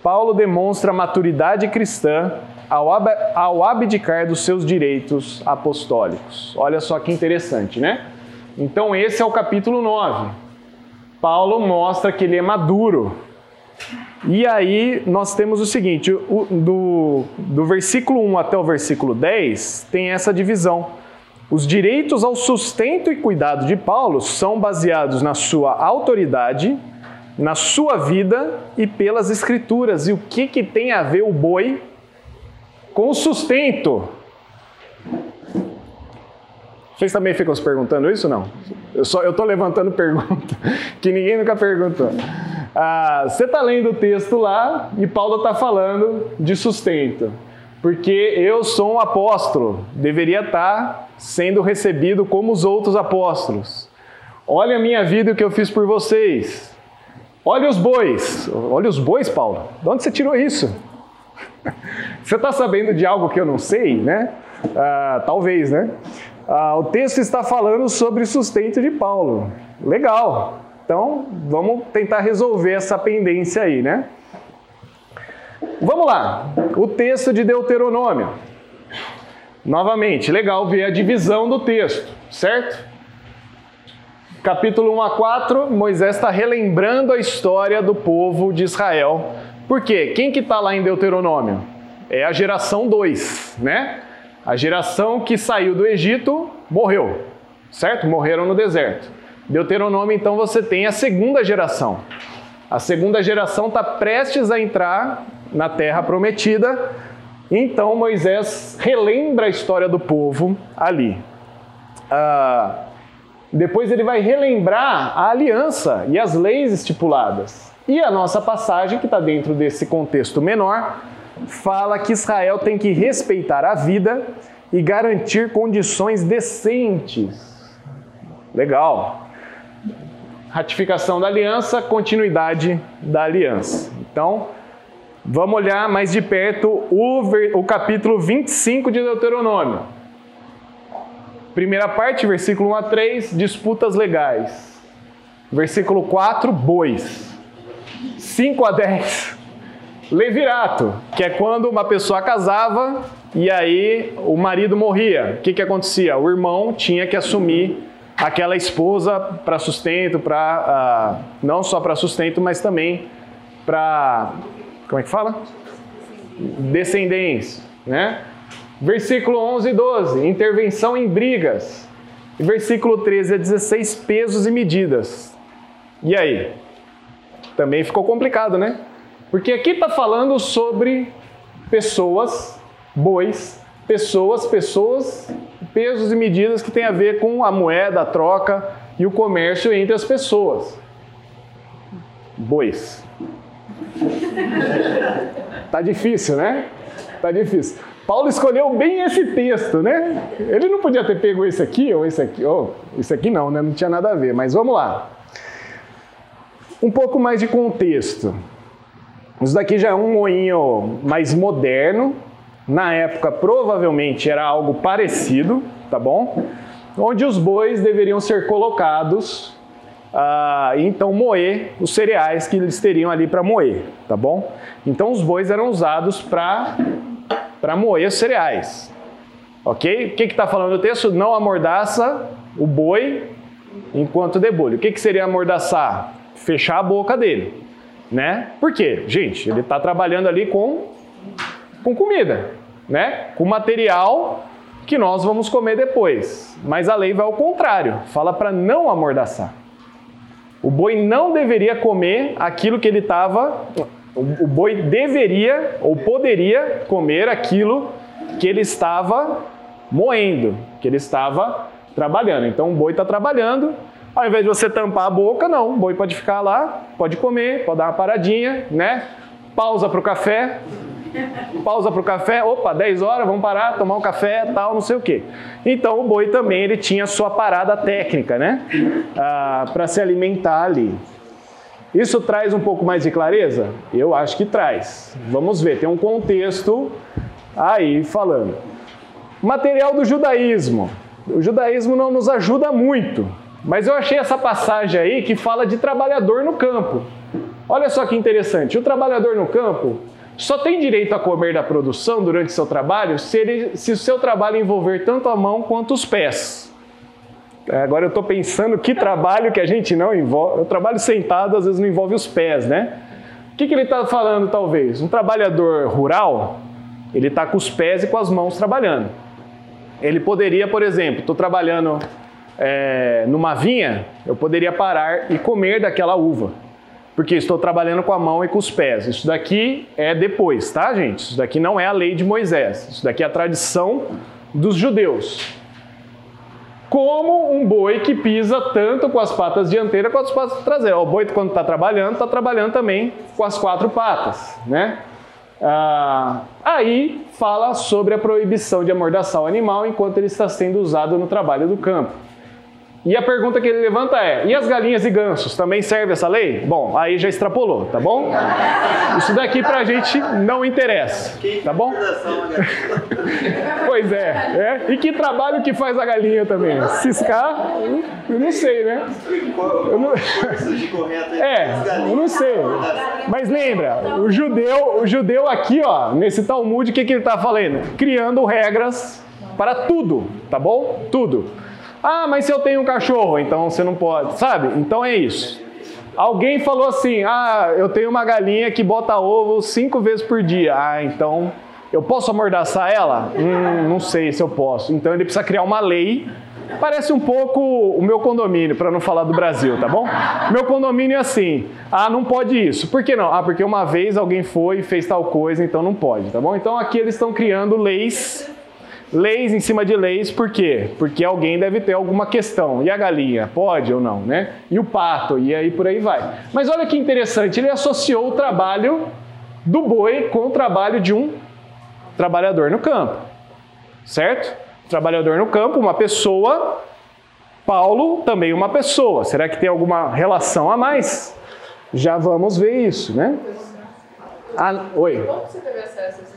Paulo demonstra maturidade cristã ao, ab ao abdicar dos seus direitos apostólicos. Olha só que interessante, né? Então, esse é o capítulo 9. Paulo mostra que ele é maduro. E aí, nós temos o seguinte: do, do versículo 1 até o versículo 10, tem essa divisão. Os direitos ao sustento e cuidado de Paulo são baseados na sua autoridade, na sua vida e pelas escrituras. E o que, que tem a ver o boi com sustento? Vocês também ficam se perguntando isso não? Eu só eu tô levantando pergunta que ninguém nunca perguntou. Ah, você está lendo o texto lá e Paulo está falando de sustento, porque eu sou um apóstolo, deveria estar tá sendo recebido como os outros apóstolos. Olha a minha vida e o que eu fiz por vocês. Olha os bois. Olha os bois, Paulo. De onde você tirou isso? Você está sabendo de algo que eu não sei, né? Ah, talvez, né? Ah, o texto está falando sobre sustento de Paulo. Legal. Então, vamos tentar resolver essa pendência aí, né? Vamos lá. O texto de Deuteronômio. Novamente, legal ver a divisão do texto, certo? Capítulo 1 a 4, Moisés está relembrando a história do povo de Israel. Por quê? Quem que está lá em Deuteronômio? É a geração 2, né? A geração que saiu do Egito morreu, certo? Morreram no deserto. Deuteronômio, então, você tem a segunda geração. A segunda geração está prestes a entrar na terra prometida. Então Moisés relembra a história do povo ali. Ah, depois ele vai relembrar a aliança e as leis estipuladas. E a nossa passagem, que está dentro desse contexto menor, fala que Israel tem que respeitar a vida e garantir condições decentes. Legal. Ratificação da aliança, continuidade da aliança. Então, vamos olhar mais de perto o, o capítulo 25 de Deuteronômio. Primeira parte, versículo 1 a 3, disputas legais. Versículo 4, bois. 5 a 10, Levirato, que é quando uma pessoa casava e aí o marido morria. O que, que acontecia? O irmão tinha que assumir aquela esposa para sustento, para uh, não só para sustento, mas também para como é que fala? Descendência, né? Versículo 11 e 12, intervenção em brigas. Versículo 13 a 16, pesos e medidas. E aí? Também ficou complicado, né? Porque aqui está falando sobre pessoas, bois, pessoas, pessoas, pesos e medidas que tem a ver com a moeda, a troca e o comércio entre as pessoas. Bois. tá difícil, né? Tá difícil. Paulo escolheu bem esse texto, né? Ele não podia ter pego esse aqui ou esse aqui. Oh, esse aqui não, né? Não tinha nada a ver, mas vamos lá. Um pouco mais de contexto. Isso daqui já é um moinho mais moderno. Na época, provavelmente era algo parecido, tá bom? Onde os bois deveriam ser colocados ah, e então moer os cereais que eles teriam ali para moer, tá bom? Então os bois eram usados para moer os cereais, ok? O que está falando o texto? Não amordaça o boi enquanto debulha. O que, que seria amordaçar? Fechar a boca dele né? Por quê? Gente, ele está trabalhando ali com, com comida, né? Com material que nós vamos comer depois. Mas a lei vai ao contrário, fala para não amordaçar. O boi não deveria comer aquilo que ele estava. O boi deveria ou poderia comer aquilo que ele estava moendo, que ele estava trabalhando. Então o boi está trabalhando, ao invés de você tampar a boca, não. O boi pode ficar lá, pode comer, pode dar uma paradinha, né? Pausa para o café. Pausa para o café. Opa, 10 horas, vamos parar, tomar um café, tal, não sei o quê. Então o boi também ele tinha sua parada técnica, né? Ah, para se alimentar ali. Isso traz um pouco mais de clareza? Eu acho que traz. Vamos ver, tem um contexto aí falando. Material do judaísmo. O judaísmo não nos ajuda muito mas eu achei essa passagem aí que fala de trabalhador no campo. Olha só que interessante, o trabalhador no campo só tem direito a comer da produção durante seu trabalho se, ele, se o seu trabalho envolver tanto a mão quanto os pés. É, agora eu estou pensando que trabalho que a gente não envolve. O trabalho sentado às vezes não envolve os pés, né? O que, que ele está falando, talvez? Um trabalhador rural, ele está com os pés e com as mãos trabalhando. Ele poderia, por exemplo, estou trabalhando é, numa vinha, eu poderia parar e comer daquela uva. Porque estou trabalhando com a mão e com os pés. Isso daqui é depois, tá, gente? Isso daqui não é a lei de Moisés. Isso daqui é a tradição dos judeus. Como um boi que pisa tanto com as patas dianteiras quanto as patas traseiras. O boi, quando está trabalhando, está trabalhando também com as quatro patas, né? Ah, aí fala sobre a proibição de amordaçar o animal enquanto ele está sendo usado no trabalho do campo. E a pergunta que ele levanta é: e as galinhas e gansos também serve essa lei? Bom, aí já extrapolou, tá bom? Isso daqui pra gente não interessa, tá bom? pois é, é. E que trabalho que faz a galinha também? Ciscar, eu não sei, né? Eu não... É, eu não sei. Mas lembra, o judeu, o judeu aqui, ó, nesse Talmud, o que, que ele tá falando? Criando regras para tudo, tá bom? Tudo. Ah, mas se eu tenho um cachorro, então você não pode, sabe? Então é isso. Alguém falou assim: ah, eu tenho uma galinha que bota ovo cinco vezes por dia. Ah, então eu posso amordaçar ela? Hum, não sei se eu posso. Então ele precisa criar uma lei. Parece um pouco o meu condomínio, para não falar do Brasil, tá bom? Meu condomínio é assim: ah, não pode isso. Por que não? Ah, porque uma vez alguém foi e fez tal coisa, então não pode, tá bom? Então aqui eles estão criando leis leis em cima de leis, por quê? Porque alguém deve ter alguma questão. E a galinha, pode ou não, né? E o pato, e aí por aí vai. Mas olha que interessante, ele associou o trabalho do boi com o trabalho de um trabalhador no campo. Certo? Trabalhador no campo, uma pessoa. Paulo também uma pessoa. Será que tem alguma relação a mais? Já vamos ver isso, né? Ah, oi. Como você teve acesso a esse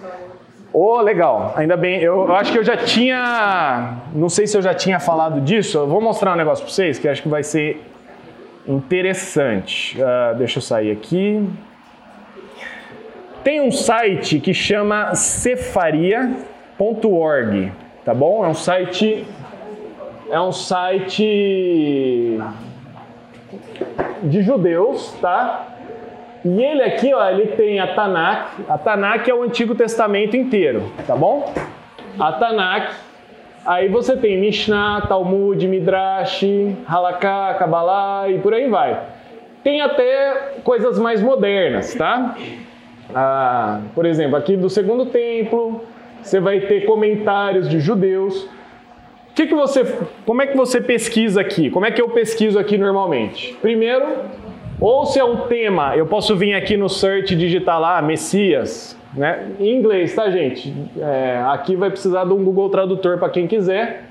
Oh, legal. Ainda bem. Eu, eu, acho que eu já tinha. Não sei se eu já tinha falado disso. Eu vou mostrar um negócio para vocês que acho que vai ser interessante. Uh, deixa eu sair aqui. Tem um site que chama cefaria.org, tá bom? É um site. É um site de judeus, tá? E ele aqui, ó, ele tem a Tanakh. A Tanakh é o Antigo Testamento inteiro, tá bom? A Tanakh. Aí você tem Mishnah, Talmud, Midrash, Halakha, Kabbalah e por aí vai. Tem até coisas mais modernas, tá? Ah, por exemplo, aqui do Segundo Templo, você vai ter comentários de judeus. Que que você, como é que você pesquisa aqui? Como é que eu pesquiso aqui normalmente? Primeiro, ou se é um tema, eu posso vir aqui no search e digitar lá Messias, né? Em inglês, tá, gente? É, aqui vai precisar de um Google Tradutor para quem quiser.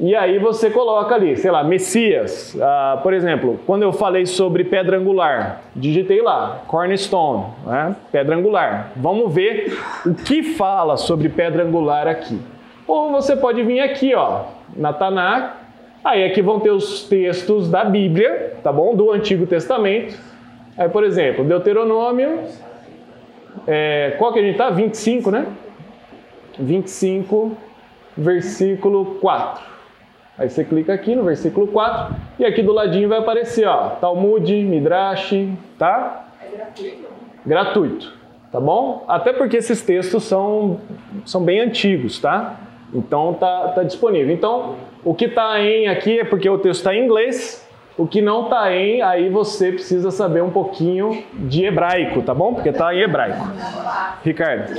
E aí você coloca ali, sei lá, Messias. Ah, por exemplo, quando eu falei sobre pedra angular, digitei lá, cornerstone, né? pedra angular. Vamos ver o que fala sobre pedra angular aqui. Ou você pode vir aqui, ó, na Tanakh, Aí aqui vão ter os textos da Bíblia, tá bom? Do Antigo Testamento. Aí, por exemplo, Deuteronômio, é, qual que a gente tá? 25, né? 25, versículo 4. Aí você clica aqui no versículo 4 e aqui do ladinho vai aparecer, ó, Talmud, Midrash, tá? É gratuito. Gratuito, tá bom? Até porque esses textos são, são bem antigos, tá? Então tá, tá disponível. Então, o que está em aqui é porque o texto está em inglês. O que não está em, aí você precisa saber um pouquinho de hebraico, tá bom? Porque está em hebraico. Ricardo.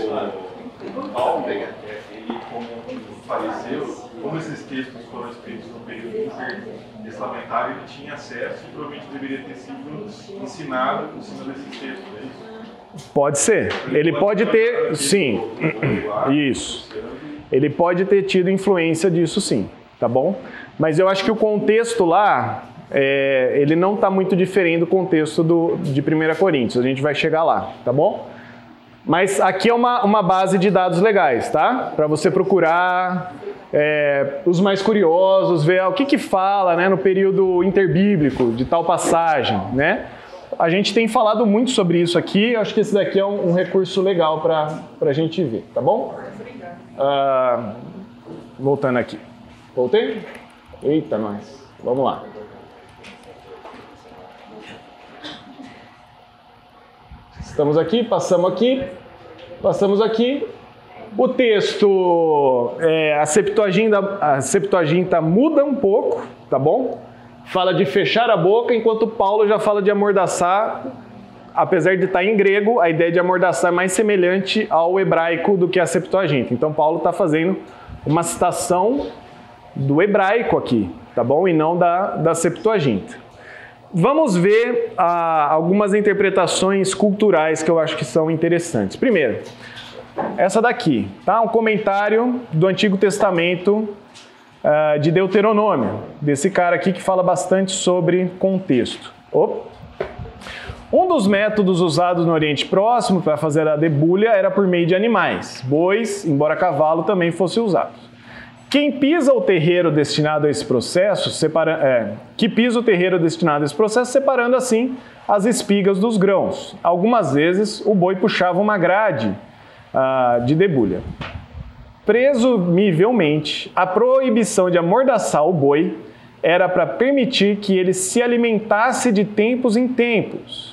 Paulo, ele como faleceu, como esses textos foram escritos no período intertestamentário, ele tinha acesso e provavelmente deveria ter sido ensinado em cima desses textos, é isso? Pode ser. Ele pode ter, sim. Isso. Ele pode ter tido influência disso, sim tá bom? Mas eu acho que o contexto lá, é, ele não está muito diferente do contexto do, de 1 Coríntios, a gente vai chegar lá, tá bom? Mas aqui é uma, uma base de dados legais, tá? Para você procurar é, os mais curiosos, ver o que, que fala né, no período interbíblico de tal passagem, né? A gente tem falado muito sobre isso aqui, acho que esse daqui é um, um recurso legal para a gente ver, tá bom? Ah, voltando aqui. Voltei? Eita, nós. Vamos lá. Estamos aqui, passamos aqui, passamos aqui. O texto, é, a, Septuaginta, a Septuaginta muda um pouco, tá bom? Fala de fechar a boca, enquanto Paulo já fala de amordaçar. Apesar de estar em grego, a ideia de amordaçar é mais semelhante ao hebraico do que a Septuaginta. Então, Paulo está fazendo uma citação do hebraico aqui, tá bom? E não da, da Septuaginta. Vamos ver ah, algumas interpretações culturais que eu acho que são interessantes. Primeiro, essa daqui, tá? Um comentário do Antigo Testamento uh, de Deuteronômio, desse cara aqui que fala bastante sobre contexto. Opa. Um dos métodos usados no Oriente Próximo para fazer a debulha era por meio de animais, bois, embora cavalo também fosse usado. Quem pisa o terreiro destinado a esse processo, separa, é, que pisa o terreiro destinado a esse processo, separando assim as espigas dos grãos. Algumas vezes o boi puxava uma grade ah, de debulha. Presumivelmente, a proibição de amordaçar o boi era para permitir que ele se alimentasse de tempos em tempos.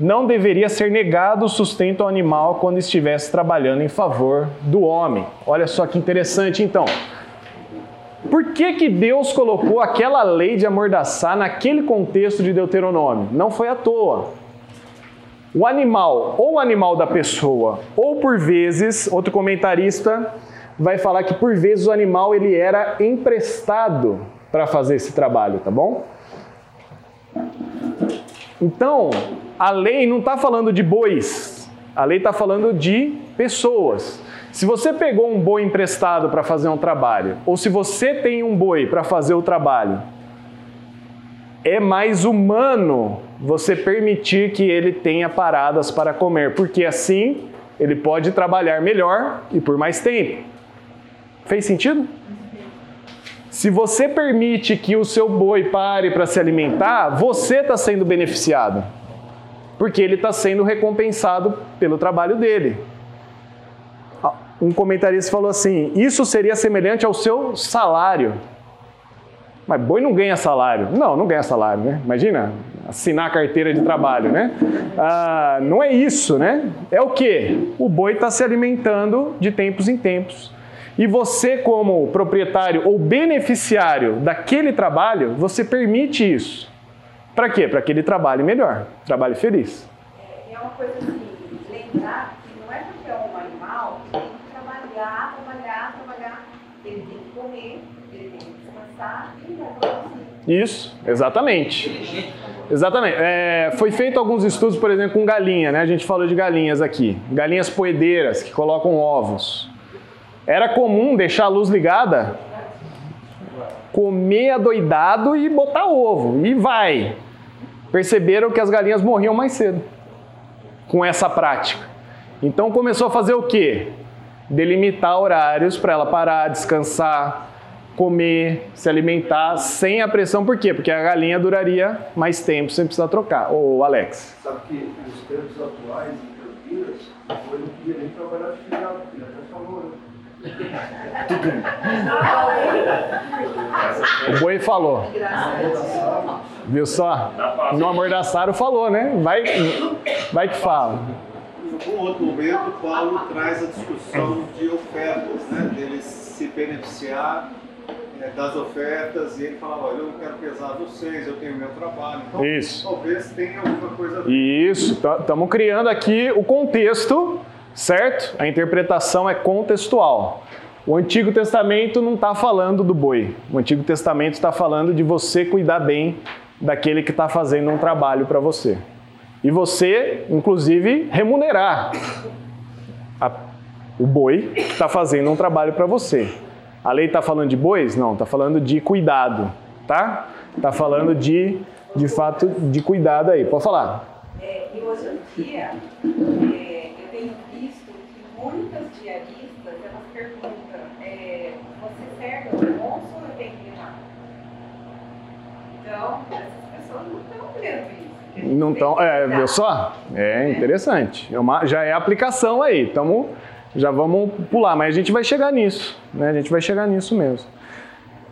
Não deveria ser negado o sustento ao animal quando estivesse trabalhando em favor do homem. Olha só que interessante então. Por que, que Deus colocou aquela lei de amordaçar naquele contexto de Deuteronômio? Não foi à toa. O animal, ou o animal da pessoa, ou por vezes, outro comentarista vai falar que por vezes o animal ele era emprestado para fazer esse trabalho, tá bom? Então, a lei não está falando de bois, a lei está falando de pessoas. Se você pegou um boi emprestado para fazer um trabalho, ou se você tem um boi para fazer o trabalho, é mais humano você permitir que ele tenha paradas para comer, porque assim ele pode trabalhar melhor e por mais tempo. Fez sentido? Se você permite que o seu boi pare para se alimentar, você está sendo beneficiado, porque ele está sendo recompensado pelo trabalho dele um comentarista falou assim: isso seria semelhante ao seu salário. Mas boi não ganha salário. Não, não ganha salário, né? Imagina assinar a carteira de trabalho, né? Ah, não é isso, né? É o que? O boi está se alimentando de tempos em tempos. E você, como proprietário ou beneficiário daquele trabalho, você permite isso. Para quê? Para que ele trabalhe melhor, trabalhe feliz. É, é uma coisa assim, lembrar que não é porque é um animal trabalhar, trabalhar, trabalhar. Ele tem que comer, ele tem que descansar e vai produzir. Isso, exatamente. Exatamente. É, foi feito alguns estudos, por exemplo, com galinha, né? A gente falou de galinhas aqui. Galinhas poedeiras que colocam ovos. Era comum deixar a luz ligada, comer adoidado e botar ovo. E vai. Perceberam que as galinhas morriam mais cedo com essa prática. Então começou a fazer o quê? delimitar horários para ela parar, descansar, comer, se alimentar sem a pressão. Por quê? Porque a galinha duraria mais tempo sem precisar trocar. Ô, Alex. Sabe que nos tempos atuais em Campinas, o não podia nem trabalhar de feriado, porque já falou, né? O boi falou. Viu só? No amordaçaram falou, né? Vai, vai que fala um outro momento, Paulo traz a discussão de ofertas, né? dele se beneficiar é, das ofertas e ele fala, olha, eu não quero pesar vocês, eu tenho meu trabalho. Então, Isso. talvez tenha alguma coisa... Isso, estamos criando aqui o contexto, certo? A interpretação é contextual. O Antigo Testamento não está falando do boi. O Antigo Testamento está falando de você cuidar bem daquele que está fazendo um trabalho para você. E você, inclusive, remunerar a, o boi que está fazendo um trabalho para você. A lei está falando de bois? Não, está falando de cuidado, tá? Está falando de, de fato, de cuidado aí. Pode falar. É, e hoje em dia, eu tenho visto que muitas diaristas, elas perguntam, é, você serve ao almoço ou eu tenho que levar? Então, essas pessoas não estão vendo isso. Não tão, é, viu só? É interessante. É uma, já é aplicação aí. Tamo, já vamos pular, mas a gente vai chegar nisso. Né? A gente vai chegar nisso mesmo.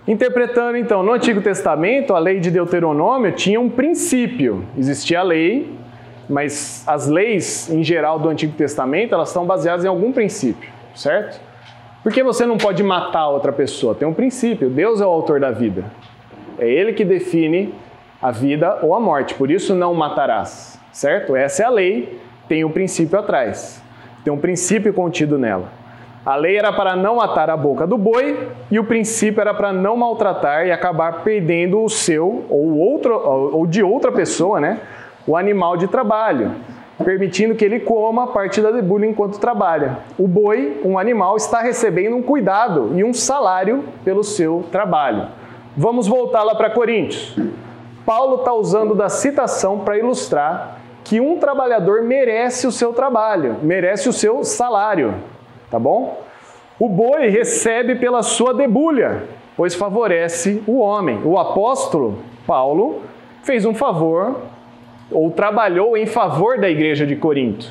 Interpretando então, no Antigo Testamento, a lei de Deuteronômio tinha um princípio. Existia a lei, mas as leis em geral do Antigo Testamento, elas estão baseadas em algum princípio, certo? Porque você não pode matar outra pessoa, tem um princípio. Deus é o autor da vida. É ele que define a vida ou a morte. Por isso não matarás, certo? Essa é a lei, tem um princípio atrás. Tem um princípio contido nela. A lei era para não matar a boca do boi e o princípio era para não maltratar e acabar perdendo o seu ou outro ou de outra pessoa, né? O animal de trabalho, permitindo que ele coma parte da debulha enquanto trabalha. O boi, um animal, está recebendo um cuidado e um salário pelo seu trabalho. Vamos voltar lá para Coríntios. Paulo está usando da citação para ilustrar que um trabalhador merece o seu trabalho, merece o seu salário, tá bom? O boi recebe pela sua debulha, pois favorece o homem. O apóstolo Paulo fez um favor ou trabalhou em favor da igreja de Corinto.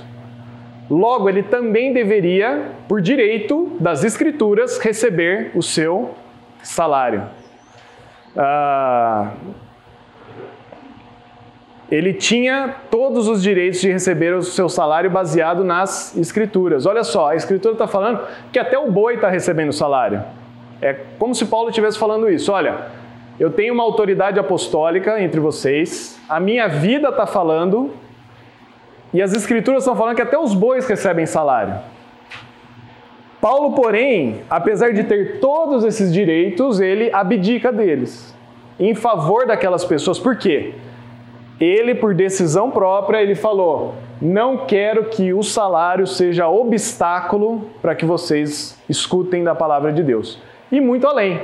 Logo, ele também deveria, por direito das Escrituras, receber o seu salário. Ah, ele tinha todos os direitos de receber o seu salário baseado nas escrituras. Olha só, a escritura está falando que até o boi está recebendo salário. É como se Paulo estivesse falando isso. Olha, eu tenho uma autoridade apostólica entre vocês, a minha vida está falando, e as escrituras estão falando que até os bois recebem salário. Paulo, porém, apesar de ter todos esses direitos, ele abdica deles em favor daquelas pessoas. Por quê? Ele, por decisão própria, ele falou: "Não quero que o salário seja obstáculo para que vocês escutem da palavra de Deus". E muito além.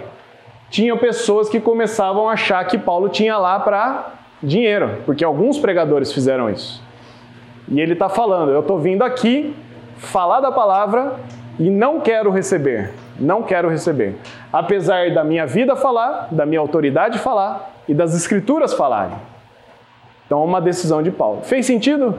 Tinha pessoas que começavam a achar que Paulo tinha lá para dinheiro, porque alguns pregadores fizeram isso. E ele está falando: "Eu estou vindo aqui falar da palavra e não quero receber, não quero receber. Apesar da minha vida falar, da minha autoridade falar e das escrituras falarem. Então, é uma decisão de Paulo. Fez sentido?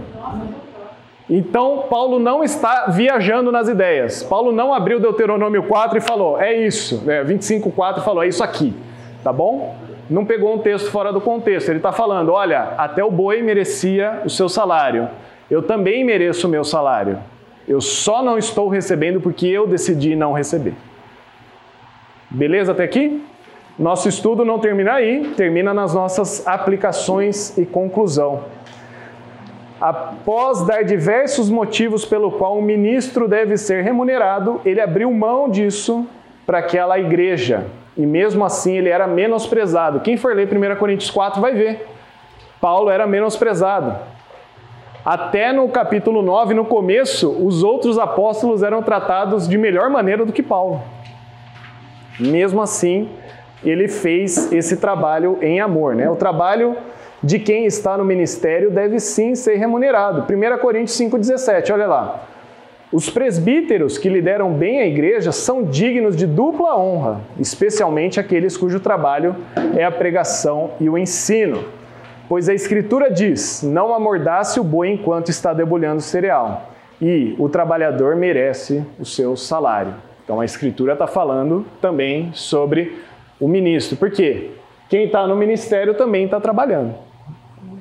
Então, Paulo não está viajando nas ideias. Paulo não abriu Deuteronômio 4 e falou, é isso, né? 25, 4 e falou, é isso aqui, tá bom? Não pegou um texto fora do contexto. Ele está falando, olha, até o boi merecia o seu salário. Eu também mereço o meu salário. Eu só não estou recebendo porque eu decidi não receber. Beleza até aqui? Nosso estudo não termina aí, termina nas nossas aplicações e conclusão. Após dar diversos motivos pelo qual um ministro deve ser remunerado, ele abriu mão disso para aquela igreja. E mesmo assim ele era menosprezado. Quem for ler 1 Coríntios 4 vai ver. Paulo era menosprezado. Até no capítulo 9, no começo, os outros apóstolos eram tratados de melhor maneira do que Paulo. Mesmo assim, ele fez esse trabalho em amor. Né? O trabalho de quem está no ministério deve sim ser remunerado. 1 Coríntios 5,17, olha lá. Os presbíteros que lideram bem a igreja são dignos de dupla honra, especialmente aqueles cujo trabalho é a pregação e o ensino. Pois a Escritura diz: Não amordace o boi enquanto está debulhando o cereal, e o trabalhador merece o seu salário. Então a Escritura está falando também sobre o ministro. Por quê? Quem está no ministério também está trabalhando.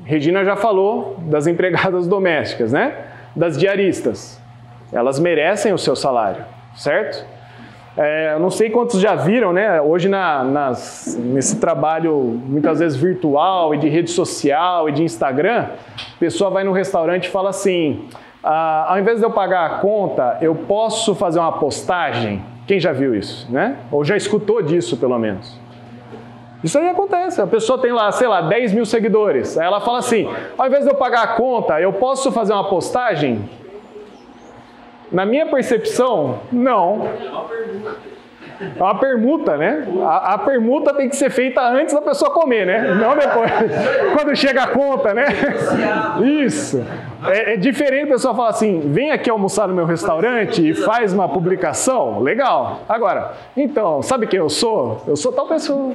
Regina já falou das empregadas domésticas, né? Das diaristas. Elas merecem o seu salário, certo? É, não sei quantos já viram, né? Hoje na, nas, nesse trabalho muitas vezes virtual e de rede social e de Instagram, a pessoa vai no restaurante e fala assim: ah, ao invés de eu pagar a conta, eu posso fazer uma postagem? Quem já viu isso, né? Ou já escutou disso, pelo menos? Isso aí acontece. A pessoa tem lá, sei lá, 10 mil seguidores. Aí ela fala assim: ao invés de eu pagar a conta, eu posso fazer uma postagem? Na minha percepção, não. É uma permuta, né? A, a, permuta tem que ser feita antes da pessoa comer, né? Não depois, quando chega a conta, né? Isso. É, é diferente a pessoa falar assim: vem aqui almoçar no meu restaurante e faz uma publicação. Legal. Agora, então, sabe quem eu sou? Eu sou tal pessoa.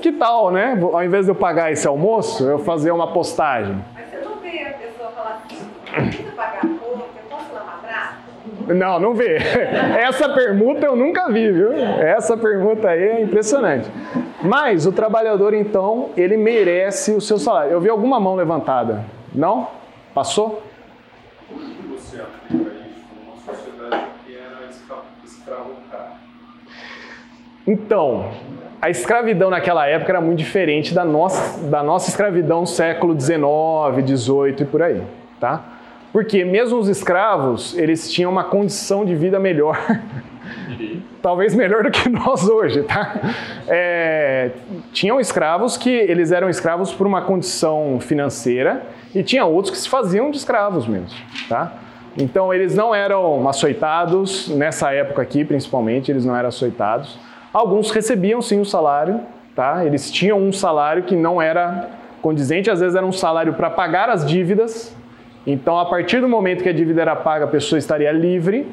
Que tal, né? Ao invés de eu pagar esse almoço, eu fazer uma postagem. Mas você não precisa pagar conta, eu posso lavar prato? Não, não vê. Essa permuta eu nunca vi, viu? Essa permuta aí é impressionante. Mas o trabalhador, então, ele merece o seu salário. Eu vi alguma mão levantada. Não? Passou? Como que você aplica isso numa sociedade que era escravocrata? Então, a escravidão naquela época era muito diferente da nossa, da nossa escravidão no século XIX, XVIII e por aí, tá? Porque mesmo os escravos, eles tinham uma condição de vida melhor. Talvez melhor do que nós hoje, tá? É, tinham escravos que eles eram escravos por uma condição financeira e tinha outros que se faziam de escravos mesmo, tá? Então eles não eram açoitados, nessa época aqui principalmente, eles não eram açoitados. Alguns recebiam sim o salário, tá? Eles tinham um salário que não era condizente, às vezes era um salário para pagar as dívidas. Então, a partir do momento que a dívida era paga, a pessoa estaria livre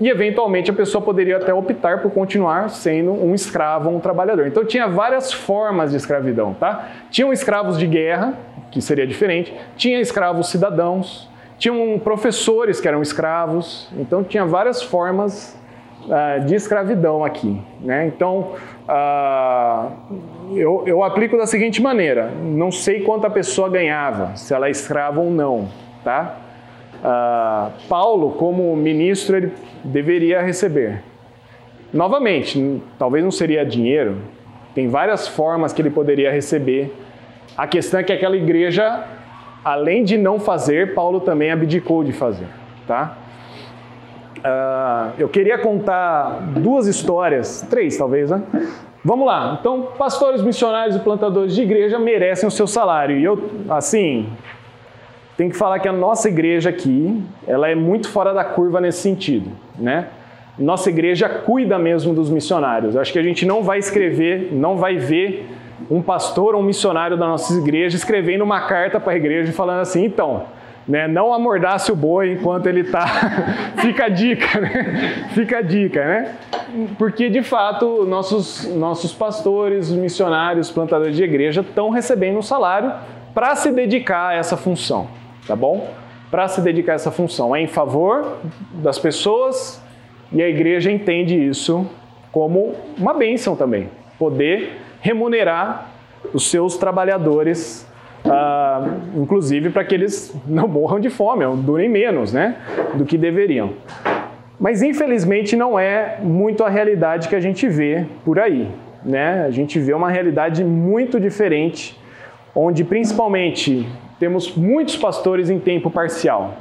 e, eventualmente, a pessoa poderia até optar por continuar sendo um escravo, um trabalhador. Então, tinha várias formas de escravidão, tá? Tinham escravos de guerra, que seria diferente, tinha escravos cidadãos, tinham professores que eram escravos, então tinha várias formas ah, de escravidão aqui. Né? Então, ah, eu, eu aplico da seguinte maneira: não sei quanto a pessoa ganhava, se ela é escrava ou não. Tá? Ah, Paulo, como ministro, ele deveria receber. Novamente, talvez não seria dinheiro, tem várias formas que ele poderia receber. A questão é que aquela igreja, além de não fazer, Paulo também abdicou de fazer. Tá? Ah, eu queria contar duas histórias, três talvez, né? Vamos lá. Então, pastores, missionários e plantadores de igreja merecem o seu salário. E eu, assim, tenho que falar que a nossa igreja aqui, ela é muito fora da curva nesse sentido, né? Nossa igreja cuida mesmo dos missionários. Acho que a gente não vai escrever, não vai ver um pastor ou um missionário da nossa igreja escrevendo uma carta para a igreja falando assim, então, né, não amordace o boi enquanto ele está. Fica a dica, né? Fica a dica, né? Porque de fato nossos nossos pastores, missionários, plantadores de igreja estão recebendo um salário para se dedicar a essa função, tá bom? Para se dedicar a essa função, é em favor das pessoas e a igreja entende isso como uma bênção também, poder remunerar os seus trabalhadores, ah, inclusive para que eles não morram de fome, ou durem menos, né, do que deveriam. Mas infelizmente não é muito a realidade que a gente vê por aí, né? A gente vê uma realidade muito diferente, onde principalmente temos muitos pastores em tempo parcial.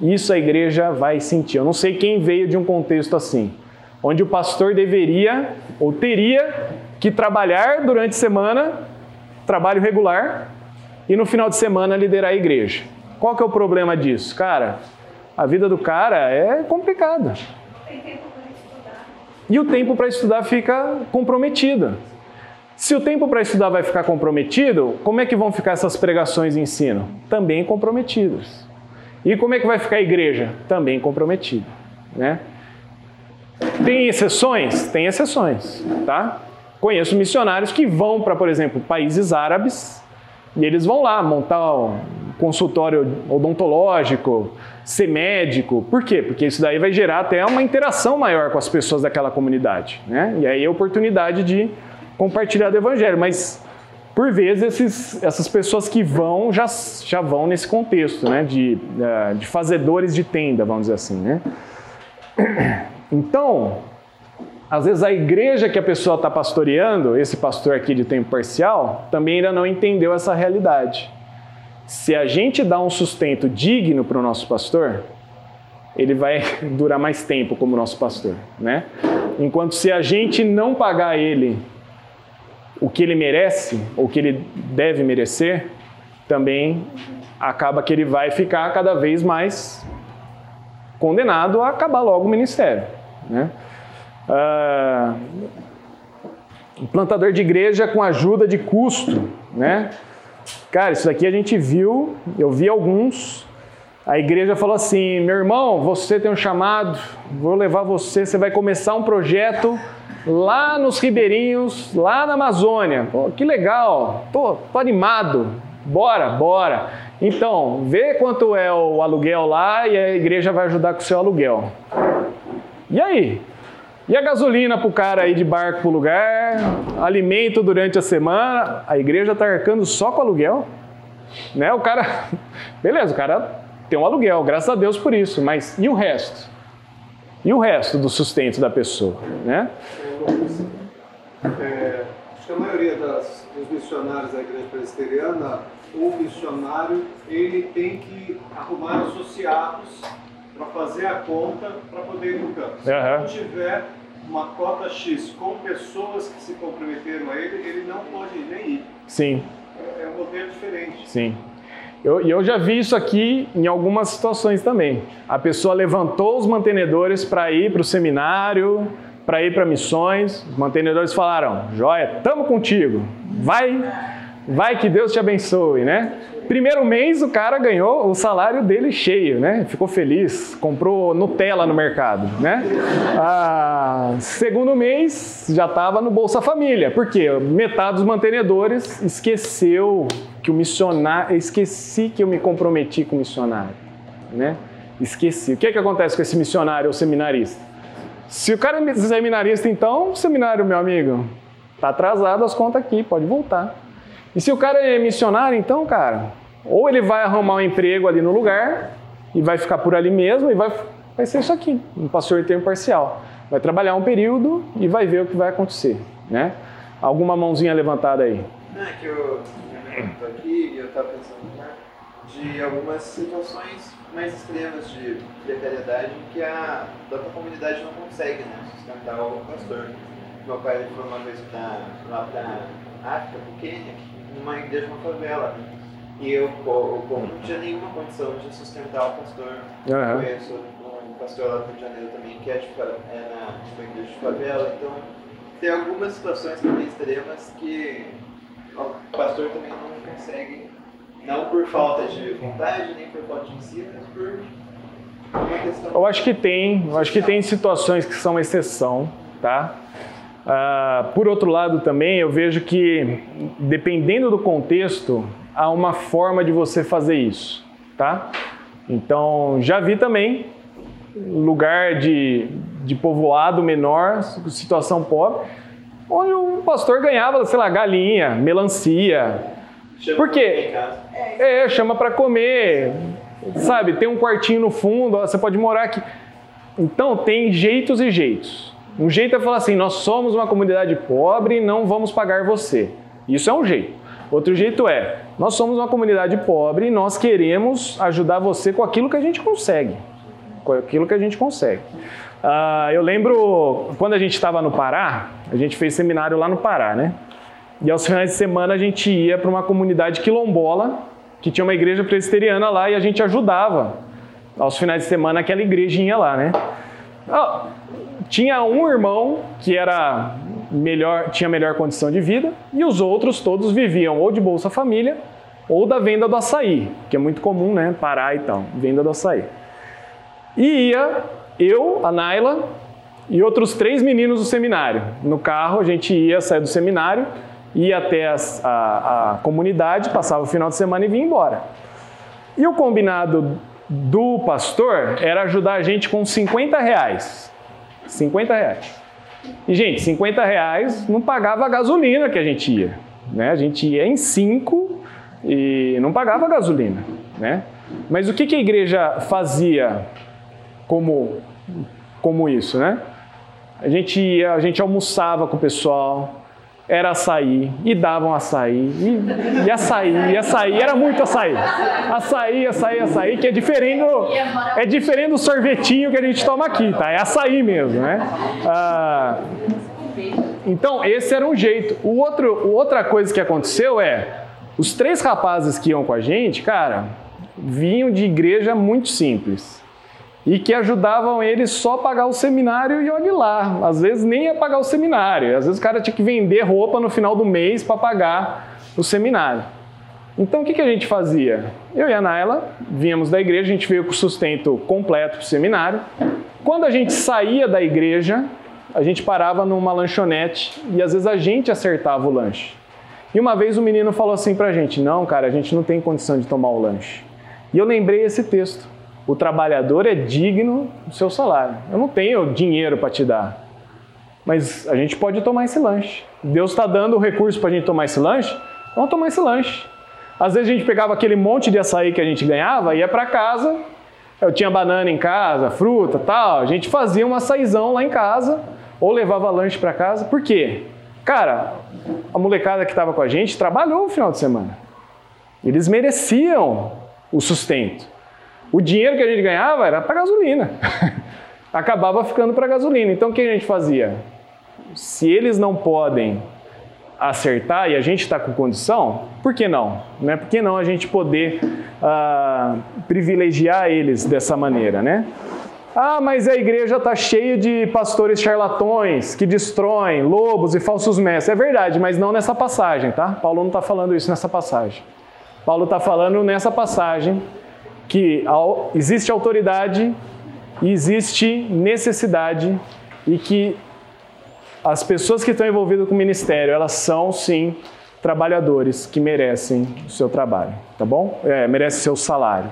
Isso a igreja vai sentir. Eu não sei quem veio de um contexto assim, onde o pastor deveria ou teria que trabalhar durante a semana, trabalho regular, e no final de semana liderar a igreja. Qual que é o problema disso? Cara, a vida do cara é complicada. E o tempo para estudar fica comprometido. Se o tempo para estudar vai ficar comprometido, como é que vão ficar essas pregações e ensino? Também comprometidas. E como é que vai ficar a igreja? Também comprometida, né? Tem exceções? Tem exceções, tá? Conheço missionários que vão para, por exemplo, países árabes e eles vão lá montar um consultório odontológico, ser médico. Por quê? Porque isso daí vai gerar até uma interação maior com as pessoas daquela comunidade, né? E aí é a oportunidade de compartilhar do evangelho, mas por vezes esses, essas pessoas que vão já, já vão nesse contexto, né? De, eh, de fazedores de tenda, vamos dizer assim, né? Então, às vezes a igreja que a pessoa está pastoreando, esse pastor aqui de tempo parcial, também ainda não entendeu essa realidade. Se a gente dá um sustento digno para o nosso pastor, ele vai durar mais tempo como nosso pastor, né? Enquanto se a gente não pagar ele o que ele merece, o que ele deve merecer, também acaba que ele vai ficar cada vez mais condenado a acabar logo o ministério. Né? Um plantador de igreja com ajuda de custo. Né? Cara, isso daqui a gente viu, eu vi alguns. A igreja falou assim: meu irmão, você tem um chamado, vou levar você, você vai começar um projeto lá nos ribeirinhos, lá na Amazônia. Pô, que legal, tô, tô animado, bora, bora. Então, vê quanto é o aluguel lá e a igreja vai ajudar com o seu aluguel. E aí? E a gasolina para o cara ir de barco para o lugar, alimento durante a semana, a igreja está arcando só com aluguel? Né? O cara, beleza, o cara tem um aluguel, graças a Deus por isso, mas e o resto? E o resto do sustento da pessoa, né? É, acho que a maioria das, dos missionários da igreja presbiteriana, o missionário, ele tem que arrumar associados para fazer a conta para poder ir no campo. Se Aham. não tiver uma cota X com pessoas que se comprometeram a ele, ele não pode nem ir. Sim, É, é um modelo diferente. sim. Eu- E eu, já vi isso aqui em algumas situações também. A pessoa levantou os mantenedores para ir para o seminário, para ir para missões. Os mantenedores falaram: Joia, tamo contigo. Vai, vai que Deus te abençoe, né? Primeiro mês o cara ganhou o salário dele cheio, né? Ficou feliz, comprou Nutella no mercado, né? Ah, segundo mês já estava no Bolsa Família, porque metade dos mantenedores esqueceu que o missionário, esqueci que eu me comprometi com o missionário, né? Esqueci. O que é que acontece com esse missionário ou seminarista? Se o cara é seminarista, então, seminário, meu amigo, tá atrasado as contas aqui, pode voltar. E se o cara é missionário, então, cara, ou ele vai arrumar um emprego ali no lugar e vai ficar por ali mesmo e vai, vai ser isso aqui, um pastor em tempo parcial. Vai trabalhar um período e vai ver o que vai acontecer, né? Alguma mãozinha levantada aí? É que eu estou aqui e eu estava pensando né, de algumas situações mais extremas de precariedade que a própria comunidade não consegue né, sustentar o pastor. Meu pai foi uma vez pra, lá para África, pro Quênia, numa igreja, uma favela. E eu, o o povo não tinha nenhuma condição de sustentar o pastor. Aham. Conheço um pastor lá do Rio de Janeiro também, que é, de, fa- é na uma igreja de favela. Então, tem algumas situações também extremas que o pastor também não consegue, não por falta de vontade, nem por falta de ensino, mas por uma questão. Eu acho que tem, eu acho que tem situações que são exceção, tá? Ah, por outro lado também, eu vejo que dependendo do contexto, há uma forma de você fazer isso, tá? Então, já vi também lugar de, de povoado menor, situação pobre, onde o pastor ganhava, sei lá, galinha, melancia. Chama Por quê? casa. É, chama para comer, sabe? Tem um quartinho no fundo, ó, você pode morar aqui. Então, tem jeitos e jeitos. Um jeito é falar assim: nós somos uma comunidade pobre e não vamos pagar você. Isso é um jeito. Outro jeito é: nós somos uma comunidade pobre e nós queremos ajudar você com aquilo que a gente consegue. Com aquilo que a gente consegue. Ah, eu lembro quando a gente estava no Pará, a gente fez seminário lá no Pará, né? E aos finais de semana a gente ia para uma comunidade quilombola, que tinha uma igreja presbiteriana lá e a gente ajudava aos finais de semana aquela igrejinha lá, né? Ah, tinha um irmão que era melhor, tinha melhor condição de vida e os outros todos viviam ou de Bolsa Família ou da venda do açaí, que é muito comum, né? Pará e tal, venda do açaí. E ia eu, a Naila e outros três meninos do seminário. No carro a gente ia sair do seminário, ia até as- a, a comunidade, passava o final de semana e vinha embora. E o combinado do pastor era ajudar a gente com 50 reais. 50 reais. E, gente, 50 reais não pagava a gasolina que a gente ia. Né? A gente ia em 5 e não pagava a gasolina. Né? Mas o que, que a igreja fazia como, como isso, né? A gente ia, a gente almoçava com o pessoal, era açaí, e davam açaí, e, e açaí, e açaí, era muito açaí. Açaí, açaí, açaí, que é diferente do, é diferente do sorvetinho que a gente toma aqui, tá? É açaí mesmo, né? Ah, então, esse era um jeito. O outro, outra coisa que aconteceu é, os três rapazes que iam com a gente, cara, vinham de igreja muito simples e que ajudavam eles só a pagar o seminário e olhe lá. Às vezes nem ia pagar o seminário, às vezes o cara tinha que vender roupa no final do mês para pagar o seminário. Então o que, que a gente fazia? Eu e a Naila vínhamos da igreja, a gente veio com o sustento completo para o seminário. Quando a gente saía da igreja, a gente parava numa lanchonete e às vezes a gente acertava o lanche. E uma vez o menino falou assim pra gente: Não, cara, a gente não tem condição de tomar o lanche. E eu lembrei esse texto: O trabalhador é digno do seu salário. Eu não tenho dinheiro para te dar, mas a gente pode tomar esse lanche. Deus está dando o recurso para a gente tomar esse lanche, vamos tomar esse lanche. Às vezes a gente pegava aquele monte de açaí que a gente ganhava, ia para casa, eu tinha banana em casa, fruta, tal, a gente fazia um açaizão lá em casa ou levava lanche para casa. Por quê? Cara, a molecada que estava com a gente trabalhou no final de semana. Eles mereciam o sustento. O dinheiro que a gente ganhava era para gasolina. Acabava ficando para gasolina. Então o que a gente fazia? Se eles não podem acertar e a gente está com condição, por que não? Né? Por que não a gente poder uh, privilegiar eles dessa maneira, né? Ah, mas a igreja está cheia de pastores charlatões que destroem lobos e falsos mestres. É verdade, mas não nessa passagem, tá? Paulo não está falando isso nessa passagem. Paulo está falando nessa passagem que existe autoridade e existe necessidade e que as pessoas que estão envolvidas com o ministério, elas são sim trabalhadores que merecem o seu trabalho, tá bom? É, merecem o seu salário.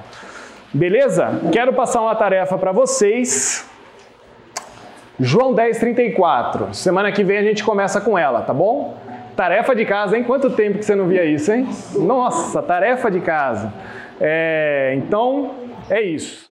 Beleza? Quero passar uma tarefa para vocês. João 10, 34. Semana que vem a gente começa com ela, tá bom? Tarefa de casa, hein? Quanto tempo que você não via isso, hein? Nossa, tarefa de casa. É, então, é isso.